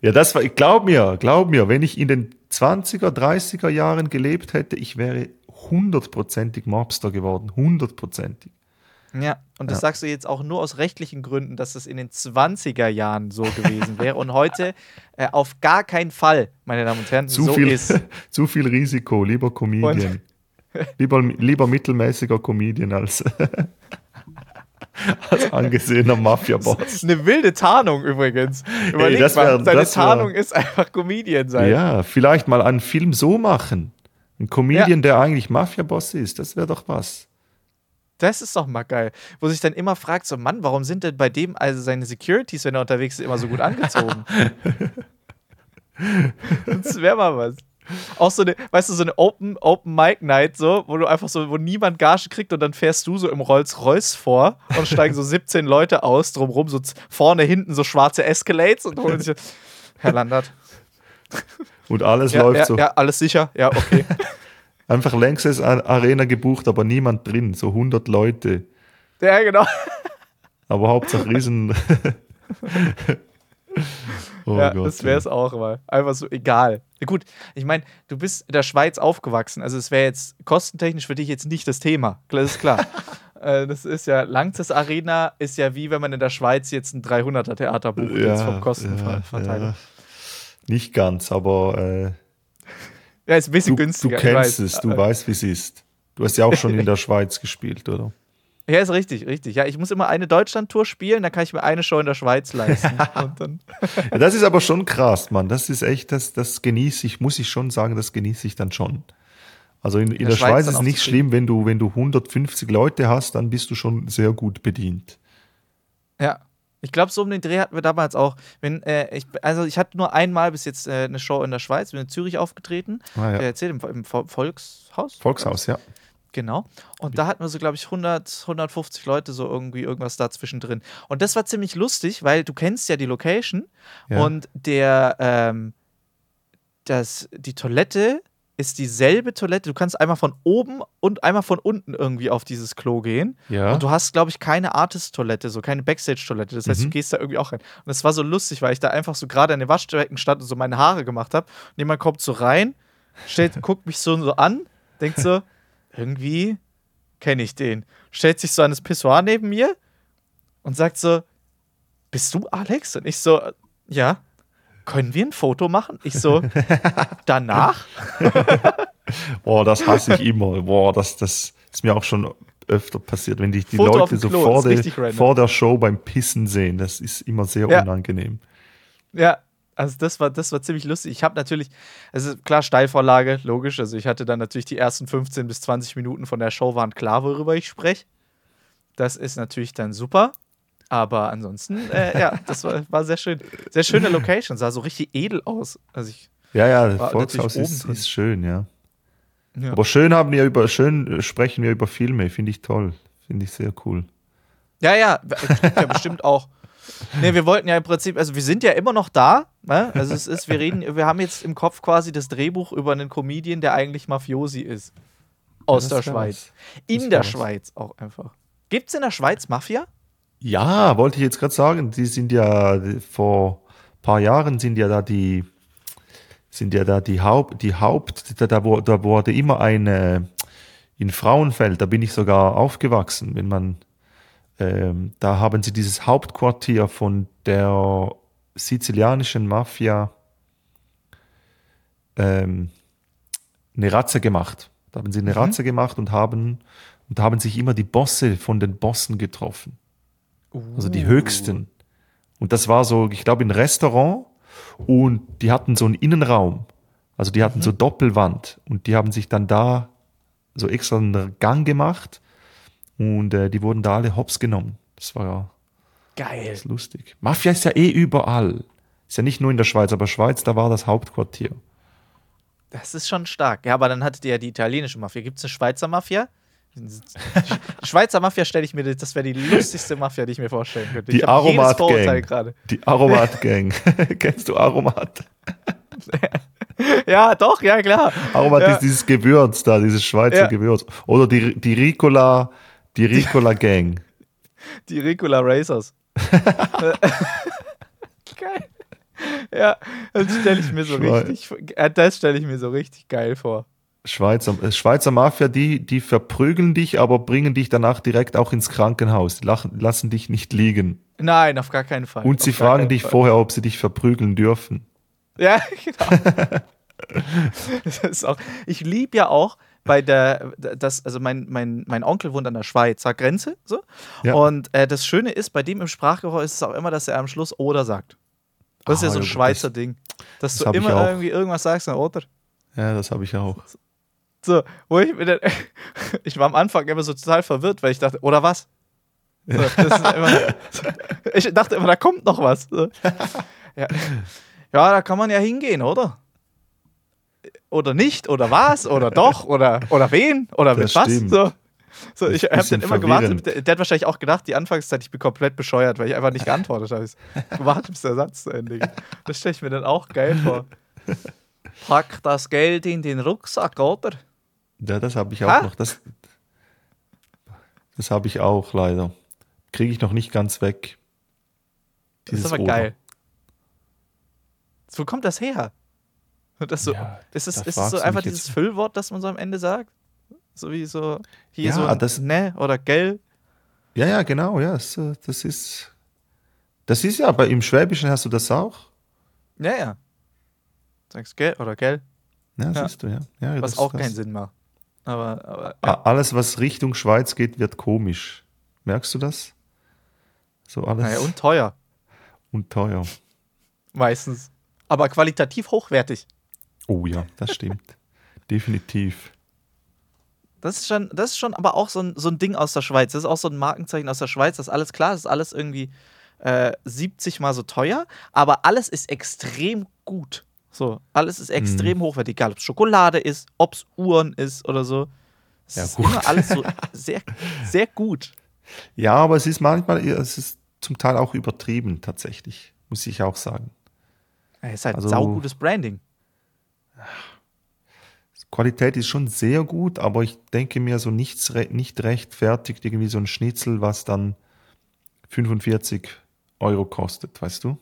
Ja, das war, glaub mir, glaub mir, wenn ich in den 20er, 30er Jahren gelebt hätte, ich wäre hundertprozentig Mobster geworden. Hundertprozentig. Ja, und das Ja. sagst du jetzt auch nur aus rechtlichen Gründen, dass es in den 20er Jahren so gewesen wäre und heute äh, auf gar keinen Fall, meine Damen und Herren, Zu, so viel, ist. [LAUGHS] zu viel Risiko, lieber Comedian. lieber, lieber mittelmäßiger Comedian als. [LAUGHS] Als angesehener Mafia-Boss. Eine wilde Tarnung übrigens. Überleg das wär- mal, seine das wär- Tarnung ist einfach Comedian sein. Ja, vielleicht mal einen Film so machen. Ein Comedian, der eigentlich Mafia-Boss ist. Das wäre doch was. Das ist doch mal geil. Wo sich dann immer fragt, so Mann, warum sind denn bei dem also seine Securities, wenn er unterwegs ist, immer so gut [LAUGHS] angezogen? das wäre mal was. Auch so eine, weißt du, so eine Open, Open Mic Night, so, wo du einfach so, wo niemand Gage kriegt und dann fährst du so im Rolls-Royce vor und steigen so 17 Leute aus, drumrum, so vorne, hinten so schwarze Escalades und holen sich. Herr Landert. Und alles Ja, läuft ja, so. ja, alles sicher. Ja, okay. Einfach längstes A- Arena gebucht, aber niemand drin. So 100 Leute. ja, genau. Aber Hauptsache Riesen. [LAUGHS] oh ja, Gott. das wäre es auch mal. Einfach so egal. Ja, gut, ich meine, du bist in der Schweiz aufgewachsen, also es wäre jetzt kostentechnisch für dich jetzt nicht das Thema. Klar, Das ist klar. [LAUGHS] Äh, das ist ja, Langzes Arena ist ja wie wenn man in der Schweiz jetzt ein 300er Theater bucht, jetzt vom Kostenverteiler. ja. Nicht ganz, aber äh, Ja, ist ein bisschen du, du günstiger. ich kennst es, du Äh, weißt, wie es ist. Du hast ja auch schon in der [LAUGHS] Schweiz gespielt, oder? Ja, ist richtig, richtig. Ja, ich muss immer eine Deutschland-Tour spielen, dann kann ich mir eine Show in der Schweiz [LAUGHS] leisten. Ja, das ist aber schon krass, Mann. Das ist echt, das, das genieße ich, muss ich schon sagen, das genieße ich dann schon. Also in, in der der, Schweiz Schweiz ist auch nicht schlimm, wenn du, wenn du 150 Leute hast, dann bist du schon sehr gut bedient. Ja. Ich glaube, so um den Dreh hatten wir damals auch. Wenn, äh, ich, also ich hatte nur einmal bis jetzt äh, eine Show in der Schweiz, bin in Zürich aufgetreten. Ah, ja. Der erzählt im, im Vo- Volkshaus. Volkshaus, ja. Genau. Und da hatten wir so, glaube ich, 100, 150 Leute so irgendwie irgendwas da zwischendrin. Und das war ziemlich lustig, weil du kennst ja die Location Ja. und der, ähm, das, die Toilette ist dieselbe Toilette. Du kannst einmal von oben und einmal von unten irgendwie auf dieses Klo gehen. Ja. Und du hast, glaube ich, keine Artist-Toilette, so keine Backstage-Toilette. Das heißt, du Mhm. gehst da irgendwie auch rein. Und das war so lustig, weil ich da einfach so gerade an den Waschbecken stand und so meine Haare gemacht habe. Und jemand kommt so rein, stellt, [LAUGHS] guckt mich so, so an, denkt so, irgendwie kenne ich den. Stellt sich so an das Pissoir neben mir und sagt so, bist du Alex? Und ich so, ja. Können wir ein Foto machen? Ich so, [LAUGHS] danach? [LAUGHS] Boah, das hasse ich immer. Boah, das, das ist mir auch schon öfter passiert, wenn dich die Foto Leute so Klo, vor, der, vor der Show beim Pissen sehen. Das ist immer sehr Ja. unangenehm. Ja, also das war, das war ziemlich lustig. Ich habe natürlich, also klar, Steilvorlage, logisch. Also ich hatte dann natürlich die ersten 15 bis 20 Minuten von der Show waren klar, worüber ich spreche. Das ist natürlich dann super. Aber ansonsten, äh, ja, das war, war sehr schön. Sehr schöne Location, sah so richtig edel aus. Also ich, Ja, ja, Volkshaus ist, ist schön, ja. ja. Aber schön haben wir über, schön sprechen wir über Filme, finde ich toll. Finde ich sehr cool. Ja, ja, ja bestimmt auch. Nee, wir wollten ja im Prinzip, also wir sind ja immer noch da. Ne? Also es ist, wir reden, wir haben jetzt im Kopf quasi das Drehbuch über einen Comedian, der eigentlich Mafiosi ist. Aus Ja, der Schweiz. was. In der was. Schweiz auch einfach. Gibt es in der Schweiz Mafia? Ja, wollte ich jetzt gerade sagen, die sind ja vor ein paar Jahren sind ja da die sind ja da die Haupt die Haupt da, da, da wurde immer eine in Frauenfeld, da bin ich sogar aufgewachsen, wenn man ähm, da haben sie dieses Hauptquartier von der sizilianischen Mafia ähm, eine Ratze gemacht. Da haben sie eine Ratze gemacht und haben und da haben sich immer die Bosse von den Bossen getroffen. Also die höchsten. Und das war so, ich glaube, ein Restaurant und die hatten so einen Innenraum. Also die hatten so Doppelwand und die haben sich dann da so extra einen Gang gemacht und äh, die wurden da alle hops genommen. Das war ja Geil. das ist lustig. Mafia ist ja eh überall. Ist ja nicht nur in der Schweiz, aber Schweiz, da war das Hauptquartier. Das ist schon stark. Ja, aber dann hattet ihr ja die italienische Mafia. Gibt es eine Schweizer Mafia? Schweizer Mafia stelle ich mir, das wäre die lustigste Mafia, die ich mir vorstellen könnte. Die Aromat Gang. gerade. Die Aromat Gang. [LAUGHS] Kennst du Aromat? [LAUGHS] Ja, doch, ja, klar. Aromat Ja. ist dieses Gewürz da, dieses Schweizer Ja. Gewürz. Oder die, die Ricola, die Ricola Gang. Die Ricola Racers. [LAUGHS] geil. Ja, das stelle ich mir so Schwei- richtig, das stelle ich mir so richtig geil vor. Schweizer, äh, Schweizer Mafia, die, die verprügeln dich, aber bringen dich danach direkt auch ins Krankenhaus. Lachen, lassen dich nicht liegen. Nein, auf gar keinen Fall. Und sie Auf gar fragen dich Fall. vorher, ob sie dich verprügeln dürfen. [LAUGHS] Ja, genau. das ist auch, ich liebe ja auch, bei der, das, also mein, mein, mein Onkel wohnt an der Schweizer Grenze, so. Ja. Und äh, das Schöne ist, bei dem im Sprachgebrauch ist es auch immer, dass er am Schluss oder sagt. Das ist ja Ah, so ein Schweizer das- Ding. Dass das du ich immer irgendwie irgendwas sagst, na, oder? Ja, das habe ich auch. So, wo ich mir dann, [LAUGHS] ich war am Anfang immer so total verwirrt, weil ich dachte, oder was? So, immer, [LAUGHS] ich dachte immer, da kommt noch was. So. Ja. ja, da kann man ja hingehen, oder? Oder nicht, oder was, oder doch, oder, oder wen, oder Das was? stimmt. So, so ich habe dann immer gewartet. verwirrend. Der, der hat wahrscheinlich auch gedacht, die Anfangszeit, ich bin komplett bescheuert, weil ich einfach nicht geantwortet habe. Ich warte, bis der Satz zu Ende geht. Das stelle ich mir dann auch geil vor. Pack das Geld in den Rucksack, oder? Ja, das habe ich auch Ha? noch. Das, das habe ich auch leider. Kriege ich noch nicht ganz weg. Das ist Dieses aber Oder. geil. Wo kommt das her? Das so, Ja, ist es, ist es so einfach mich jetzt. dieses Füllwort, das man so am Ende sagt? So wie so hier Ja, so ein das- ne oder gell? Ja, ja, genau, ja. Das, äh, das ist. Das ist ja, aber im Schwäbischen hast du das auch. Ja, ja. Sagst gell oder gell? Ja, Ja. siehst du, ja. ja Was das, auch das, keinen Sinn macht. Aber, aber A- Alles, was Richtung Schweiz geht, wird komisch. Merkst du das? So alles naja, und teuer. und teuer. Meistens. Aber qualitativ hochwertig. Oh ja, das stimmt. [LAUGHS] Definitiv. Das ist schon, das ist schon aber auch so ein, so ein Ding aus der Schweiz. Das ist auch so ein Markenzeichen aus der Schweiz. Das ist alles klar, das ist alles irgendwie äh, 70 mal so teuer, aber alles ist extrem gut. So, alles ist extrem Mhm. hochwertig, egal ob es Schokolade ist, ob es Uhren ist oder so. Es Ja, ist gut. immer alles so [LAUGHS] sehr, sehr gut. Ja, aber es ist manchmal, es ist zum Teil auch übertrieben, tatsächlich. Muss ich auch sagen. Es ist halt Also- saugutes Branding. Qualität ist schon sehr gut, aber ich denke mir so nichts, nicht rechtfertigt irgendwie so ein Schnitzel, was dann 45 Euro kostet, weißt du?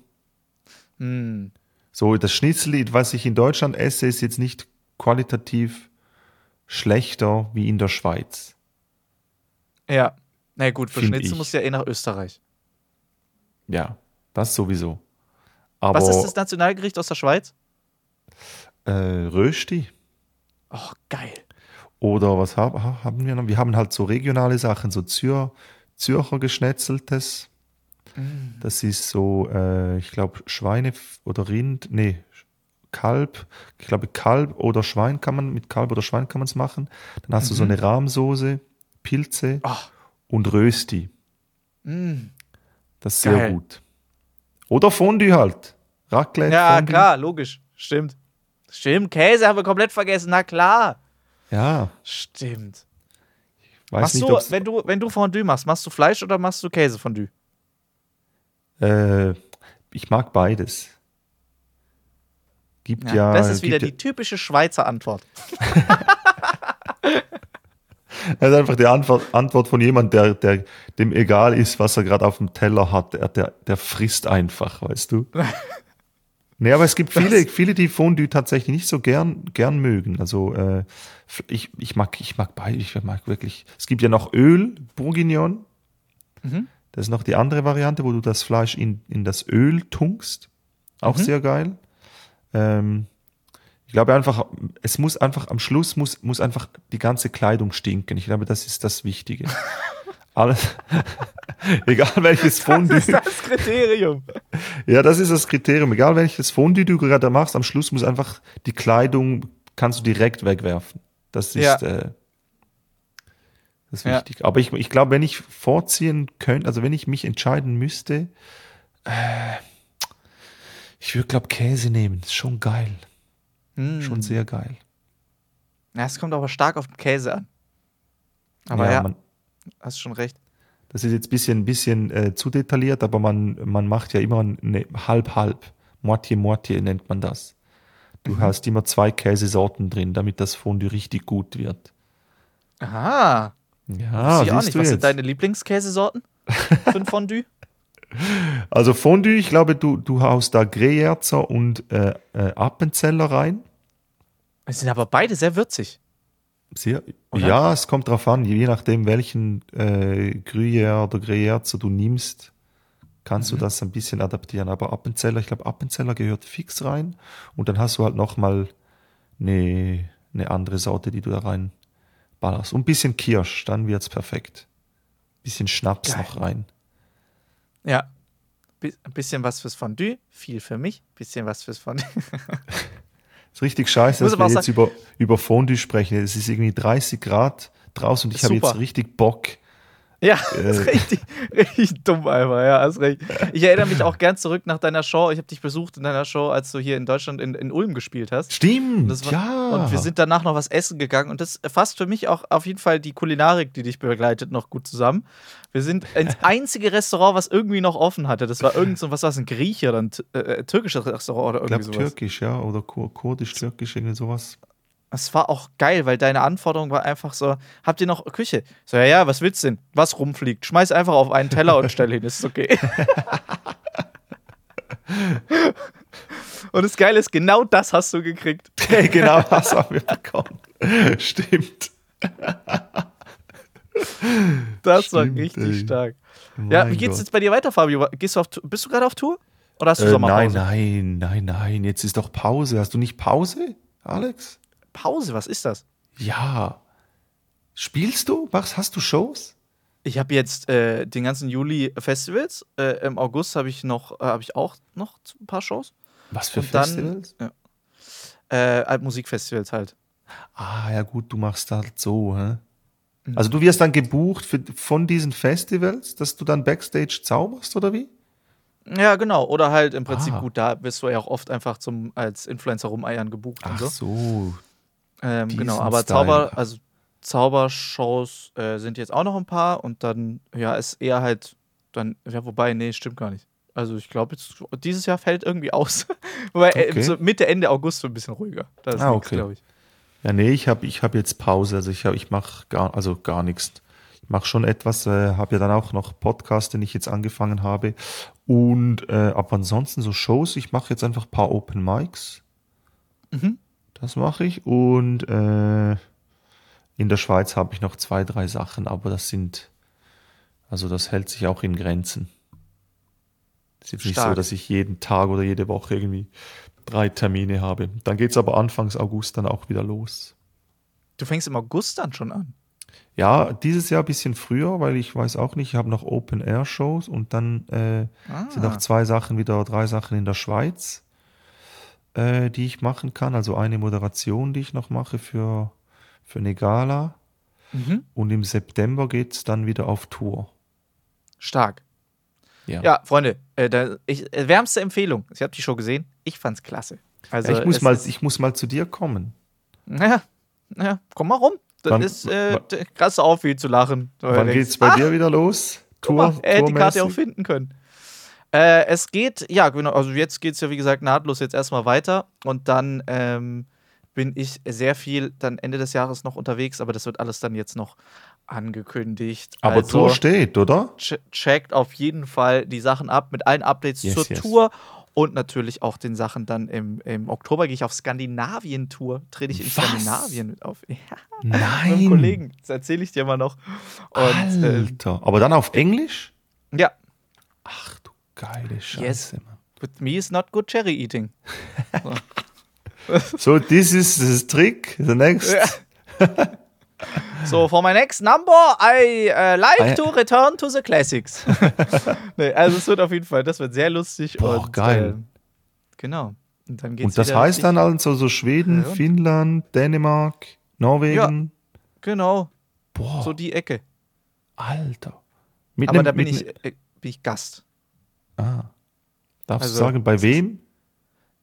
Hm. So, das Schnitzel, was ich in Deutschland esse, ist jetzt nicht qualitativ schlechter wie in der Schweiz. Ja. Na ja, gut, für Find Schnitzel ich. musst du ja eh nach Österreich. Ja, das sowieso. Aber Was ist das Nationalgericht aus der Schweiz? äh, Rösti Oh, geil. oder was hab, ha- haben wir noch? Wir haben halt so regionale Sachen, so Zür, Zürcher Geschnetzeltes. Das ist so, äh, ich glaube, Schweine oder Rind, nee, Kalb. Ich glaube, Kalb oder Schwein kann man, mit Kalb oder Schwein kann man es machen. Dann hast du Mhm. so eine Rahmsoße, Pilze Ach, und Rösti. mm. Das ist sehr Geil. gut. Oder Fondue halt. Raclette, Ja, Fondue. klar, logisch. Stimmt. Stimmt, Käse haben wir komplett vergessen. Na klar. Ja, Stimmt. weiß machst nicht, du, wenn du, wenn du Fondue machst, machst du Fleisch oder machst du Käsefondue? Äh, ich mag beides. Gibt ja. das ist wieder die typische Schweizer Antwort. ja, [LAUGHS] das ist einfach die Antwort, Antwort von jemand, der, der dem egal ist, was er gerade auf dem Teller hat. Der, der, der frisst einfach, weißt du. [LAUGHS] Nee, aber es gibt viele, viele, die Fondue tatsächlich nicht so gern, gern mögen. Also äh, ich, ich mag, ich mag beide. Ich mag wirklich. Es gibt ja noch Öl, Bourguignon. Mhm. Das ist noch die andere Variante, wo du das Fleisch in, in das Öl tunkst. Auch Mhm. sehr geil. Ähm, ich glaube einfach, es muss einfach, am Schluss muss, muss einfach die ganze Kleidung stinken. Ich glaube, das ist das Wichtige. [LAUGHS] Alles, [LAUGHS] egal welches Fondue, Das ist das Kriterium. ja, das ist das Kriterium. Egal welches Fondue du gerade machst, am Schluss muss einfach die Kleidung, kannst du direkt wegwerfen. Das ist, Ja. äh, das ist Ja. wichtig. Aber ich, ich glaube, wenn ich vorziehen könnte, also wenn ich mich entscheiden müsste, äh, ich würde, glaube Käse nehmen. Ist schon geil. Hm. Schon sehr geil. Ja, es kommt aber stark auf den Käse an. Aber ja, man, hast schon recht. das ist jetzt ein bisschen, bisschen äh, zu detailliert, aber man, man macht ja immer eine halb-halb. Moitié-Moitié nennt man das. Du Mhm. hast immer zwei Käsesorten drin, damit das Fondue richtig gut wird. Aha. Ja, ich auch nicht. du Was sind jetzt. deine Lieblingskäsesorten für ein Fondue? [LAUGHS] Also Fondue, ich glaube, du, du haust da Greyerzer und äh, äh, Appenzeller rein. Es sind aber beide sehr würzig. Sehr, Oder? ja, es kommt drauf an, je nachdem, welchen äh, Gruyère oder Greyerzer du nimmst, kannst Mhm. du das ein bisschen adaptieren. Aber Appenzeller, ich glaube, Appenzeller gehört fix rein und dann hast du halt nochmal eine, eine andere Sorte, die du da rein ballerst. Und ein bisschen Kirsch, dann wird's perfekt. Bisschen Schnaps Geil. noch rein. Ja. Ein bisschen was fürs Fondue, viel für mich, bisschen was fürs Fondue. [LAUGHS] Ist richtig scheiße, dass wir jetzt über, über Fondue sprechen. Es ist irgendwie 30 Grad draußen und ich habe jetzt richtig Bock. Ja, [LAUGHS] ist richtig, richtig dumm einfach, ja, hast recht. Ich erinnere mich auch gern zurück nach deiner Show. Ich habe dich besucht in deiner Show, als du hier in Deutschland in, in Ulm gespielt hast. Stimmt, war, ja. Und wir sind danach noch was essen gegangen und das fasst für mich auch auf jeden Fall die Kulinarik, die dich begleitet, noch gut zusammen. Wir sind ins [LAUGHS] einzige Restaurant, was irgendwie noch offen hatte. Das war irgend so, was war es, ein Grieche oder ein äh, äh, türkisches Restaurant oder ich irgendwie glaube sowas. türkisch, ja, oder kur kurdisch, türkisch, irgendwie sowas. Es war auch geil, weil deine Anforderung war einfach so: Habt ihr noch Küche? So, ja, ja, was willst du denn? Was rumfliegt? Schmeiß einfach auf einen Teller und stell hin, ist okay. und das Geile ist, genau das hast du gekriegt. Genau das haben wir bekommen. Stimmt. Das war Stimmt, richtig ey. stark. Ja, Mein wie geht's Gott. jetzt bei dir weiter, Fabio? Gehst du auf, bist du gerade auf Tour? Oder hast du Äh, nein, Sommerpause? nein, nein, nein. Jetzt ist doch Pause. Hast du nicht Pause, Alex? Pause, was ist das? Ja. Spielst du? Machst, hast du Shows? Ich habe jetzt äh, den ganzen Juli Festivals. Äh, Im August habe ich noch, äh, habe ich auch noch ein paar Shows. Was für Und dann- Festivals? Ja. Äh, halt Musikfestivals halt. Ah, ja gut, du machst halt so, hä? Mhm. Also du wirst dann gebucht für, von diesen Festivals, dass du dann Backstage zauberst, oder wie? Ja, genau. Oder halt im Prinzip, Ah. gut, da wirst du ja auch oft einfach zum als Influencer rumeiern gebucht und Ach so. so. Ähm, genau, aber Style. Zauber, also Zaubershows äh, sind jetzt auch noch ein paar und dann, ja, ist eher halt, dann, ja, wobei, nee, stimmt gar nicht. Also ich glaube, dieses Jahr fällt irgendwie aus. [LAUGHS] wobei äh, Okay. so Mitte, Ende August so ein bisschen ruhiger. Da ist Ah, okay. glaube ich. Ja, nee, ich habe ich hab jetzt Pause, also ich, hab, ich mache gar, also gar nichts. Ich mache schon etwas, äh, habe ja dann auch noch Podcast, den ich jetzt angefangen habe. Und äh, aber ansonsten so Shows, ich mache jetzt einfach ein paar Open Mics. Mhm. Das mache ich. Und äh, in der Schweiz habe ich noch zwei, drei Sachen, aber das sind, also das hält sich auch in Grenzen. Es ist nicht so, dass ich jeden Tag oder jede Woche irgendwie drei Termine habe. Dann geht's aber Anfangs August dann auch wieder los. Du fängst im August dann schon an. Ja, dieses Jahr ein bisschen früher, weil ich weiß auch nicht, ich habe noch Open-Air-Shows und dann äh, sind Ah. noch zwei Sachen wieder, drei Sachen in der Schweiz, äh, die ich machen kann. Also eine Moderation, die ich noch mache für, für eine Gala. Mhm. Und im September geht's dann wieder auf Tour. Stark. Ja. Ja, Freunde, äh, da, ich, äh, wärmste Empfehlung. Ich habe die Show gesehen. Ich fand's klasse. Also, Ja, ich, muss es mal, ich muss mal zu dir kommen. Ja, ja, komm mal rum. Das Wann- ist äh, krass auf, wie zu lachen. Wann denkst, geht's bei ah, dir wieder los? Guck mal, er hätte die Karte auch finden können. Äh, es geht, ja, genau, also jetzt geht es ja, wie gesagt, nahtlos jetzt erstmal weiter. Und dann ähm, bin ich sehr viel dann Ende des Jahres noch unterwegs, aber das wird alles dann jetzt noch angekündigt. Aber also, Tour steht, oder? ch checkt auf jeden Fall die Sachen ab mit allen Updates Yes, zur yes. Tour und natürlich auch den Sachen dann im, im Oktober gehe ich auf Skandinavien-Tour, trete ich in Was? Skandinavien mit auf. [LAUGHS] Ja, Nein. mit einem Kollegen, das erzähle ich dir mal noch. Und äh, Alter. Aber dann auf Englisch? ja, Ach du geile Scheiße, Yes. With me is not good cherry eating. [LAUGHS] So, this is the trick. The next. So, for my next number, I uh, like I- to return to the classics. [LAUGHS] nee, also es wird auf jeden Fall, das wird sehr lustig. Boah, und, geil. ähm, genau. Und dann geht's Und das heißt dann also so Schweden, Ja. Finnland, Dänemark, Norwegen. Genau, Boah, so die Ecke. Alter. Mit Aber nem- da bin mit ich, nem- äh, bin ich Gast. Ah. Darfst Also, du sagen, bei wem?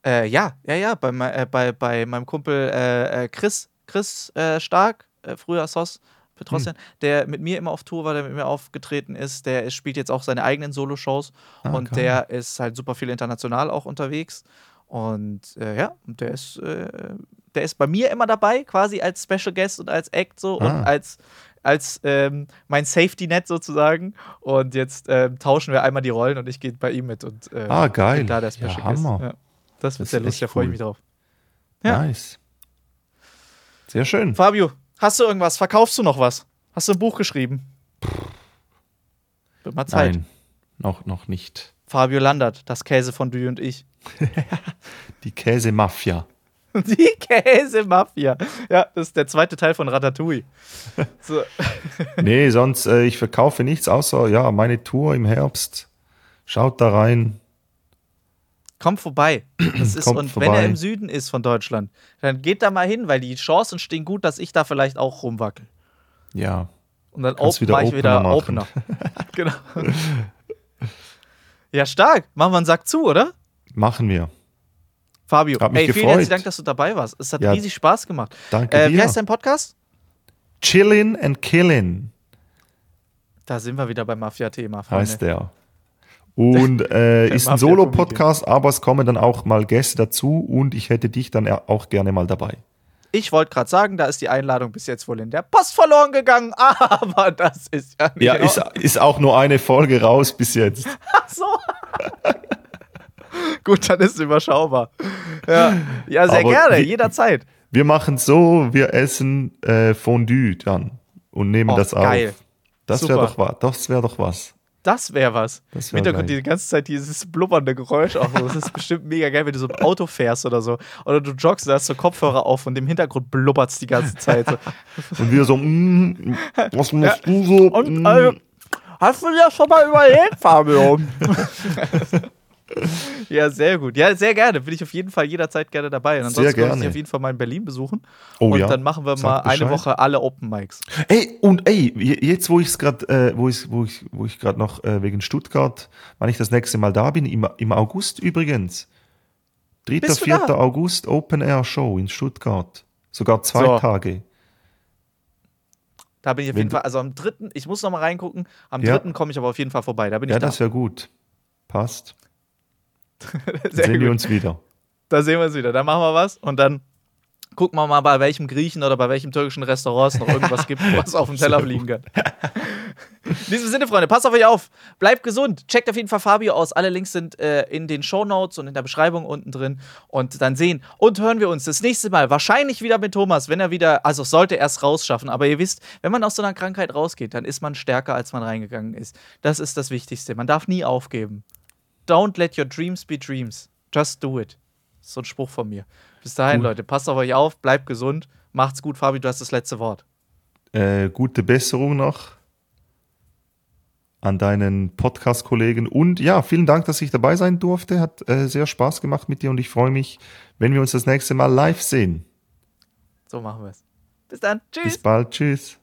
Äh, ja, ja, ja, bei, äh, bei, bei meinem Kumpel äh, äh, Chris, Chris äh, Stark, äh, früher Sos Petrosian, Hm. der mit mir immer auf Tour war, der mit mir aufgetreten ist, der spielt jetzt auch seine eigenen Solo-Shows Ah, und geil. der ist halt super viel international auch unterwegs. Und ja, der ist, der ist bei mir immer dabei, quasi als Special Guest und als Act so Ah. und als, als ähm, mein Safety-Net sozusagen. Und jetzt ähm, tauschen wir einmal die Rollen und ich gehe bei ihm mit und äh, Ah, geil. bin da der Ja, Special Guest. Hammer. Ja. Das wird sehr ist lusig, da freue ich mich drauf. Ja. Nice. Sehr schön. Fabio, hast du irgendwas? Verkaufst du noch was? Hast du ein Buch geschrieben? Wird mal Zeit. Nein, noch, noch nicht. Fabio Landert, das Käse von Du und ich. [LAUGHS] Die Käsemafia. [LAUGHS] Die Käsemafia. Ja, das ist der zweite Teil von Ratatouille. So. [LAUGHS] Nee, sonst, äh, ich verkaufe nichts außer, ja, meine Tour im Herbst. Schaut da rein. Kommt vorbei. Das ist, Kommt und vorbei. wenn er im Süden ist von Deutschland, dann geht da mal hin, weil die Chancen stehen gut, dass ich da vielleicht auch rumwackel. Ja. Und dann Kannst open, wieder ich wieder Opener Opener. [LAUGHS] genau. Ja, stark. Machen wir einen Sack zu, oder? Machen wir. Fabio, Hab mich ey, vielen herzlichen Dank, dass du dabei warst. Es hat Ja. riesig Spaß gemacht. Danke Äh, wie dir. heißt dein Podcast? Chillin' and Killin' Da sind wir wieder beim Mafia-Thema. Heißt der. Und [LAUGHS] äh, ist ein. Solo-Podcast, aber es kommen dann auch mal Gäste dazu und ich hätte dich dann auch gerne mal dabei. Ich wollte gerade sagen, da ist die Einladung bis jetzt wohl in der Post verloren gegangen, [LAUGHS] aber das ist ja nicht. Ja, ist, ist auch nur eine Folge raus bis jetzt. [LAUGHS] Ach so. [LAUGHS] Gut, dann ist es überschaubar. Ja, ja sehr Aber gerne, wie- jederzeit. Wir machen so, wir essen äh, Fondue dann und nehmen Oh, das geil. auf. Das Super. wäre doch was. Das wäre doch was. Das wäre was. Das Im wär Hintergrund geil. die ganze Zeit dieses blubbernde Geräusch auch. so. Das ist bestimmt mega geil, wenn du so im Auto fährst oder so. Oder du joggst, da hast du Kopfhörer auf und im Hintergrund blubbert es die ganze Zeit. So. [LAUGHS] Und wir so, mm, was musst du so? Und mm. äh, hast du dir das schon mal überlegt, Fabio? [LAUGHS] ja, sehr gut. Ja, sehr gerne. Bin ich auf jeden Fall jederzeit gerne dabei. Und ansonsten muss ich auf jeden Fall mal in Berlin besuchen. Oh und ja. dann machen wir Sag mal eine Bescheid. Woche alle Open Mics. Ey, und ey, je- jetzt wo ich es gerade, äh, wo ich, wo ich, wo ich gerade noch äh, wegen Stuttgart, wann ich das nächste Mal da bin, im, im August übrigens. 3. Bist du 4. da? August Open Air Show in Stuttgart. Sogar zwei So. Tage. Da bin ich auf Wenn jeden Fall, also am dritten, ich muss noch mal reingucken, am Ja. dritten komme ich aber auf jeden Fall vorbei. Da bin Ja, ich da. das wäre gut. Passt. [LAUGHS] Sehen wir gut. uns wieder. Da sehen wir uns wieder. Dann machen wir was und dann gucken wir mal, bei welchem Griechen oder bei welchem türkischen Restaurant es noch irgendwas gibt, [LAUGHS] was auf dem Teller fliegen kann. In diesem Sinne, Freunde, passt auf euch auf. Bleibt gesund. Checkt auf jeden Fall Fabio aus. Alle Links sind äh, in den Shownotes und in der Beschreibung unten drin. Und dann sehen und hören wir uns das nächste Mal. Wahrscheinlich wieder mit Thomas, wenn er wieder, also sollte er es rausschaffen. Aber ihr wisst, wenn man aus so einer Krankheit rausgeht, dann ist man stärker, als man reingegangen ist. Das ist das Wichtigste. Man darf nie aufgeben. Don't let your dreams be dreams. Just do it. Das ist so ein Spruch von mir. Bis dahin, Cool. Leute, passt auf euch auf, bleibt gesund, macht's gut. Fabi, du hast das letzte Wort. Äh, gute Besserung noch an deinen Podcast-Kollegen. Und ja, vielen Dank, dass ich dabei sein durfte. Hat äh, sehr Spaß gemacht mit dir und ich freue mich, wenn wir uns das nächste Mal live sehen. So machen wir es. Bis dann. Tschüss. Bis bald. Tschüss.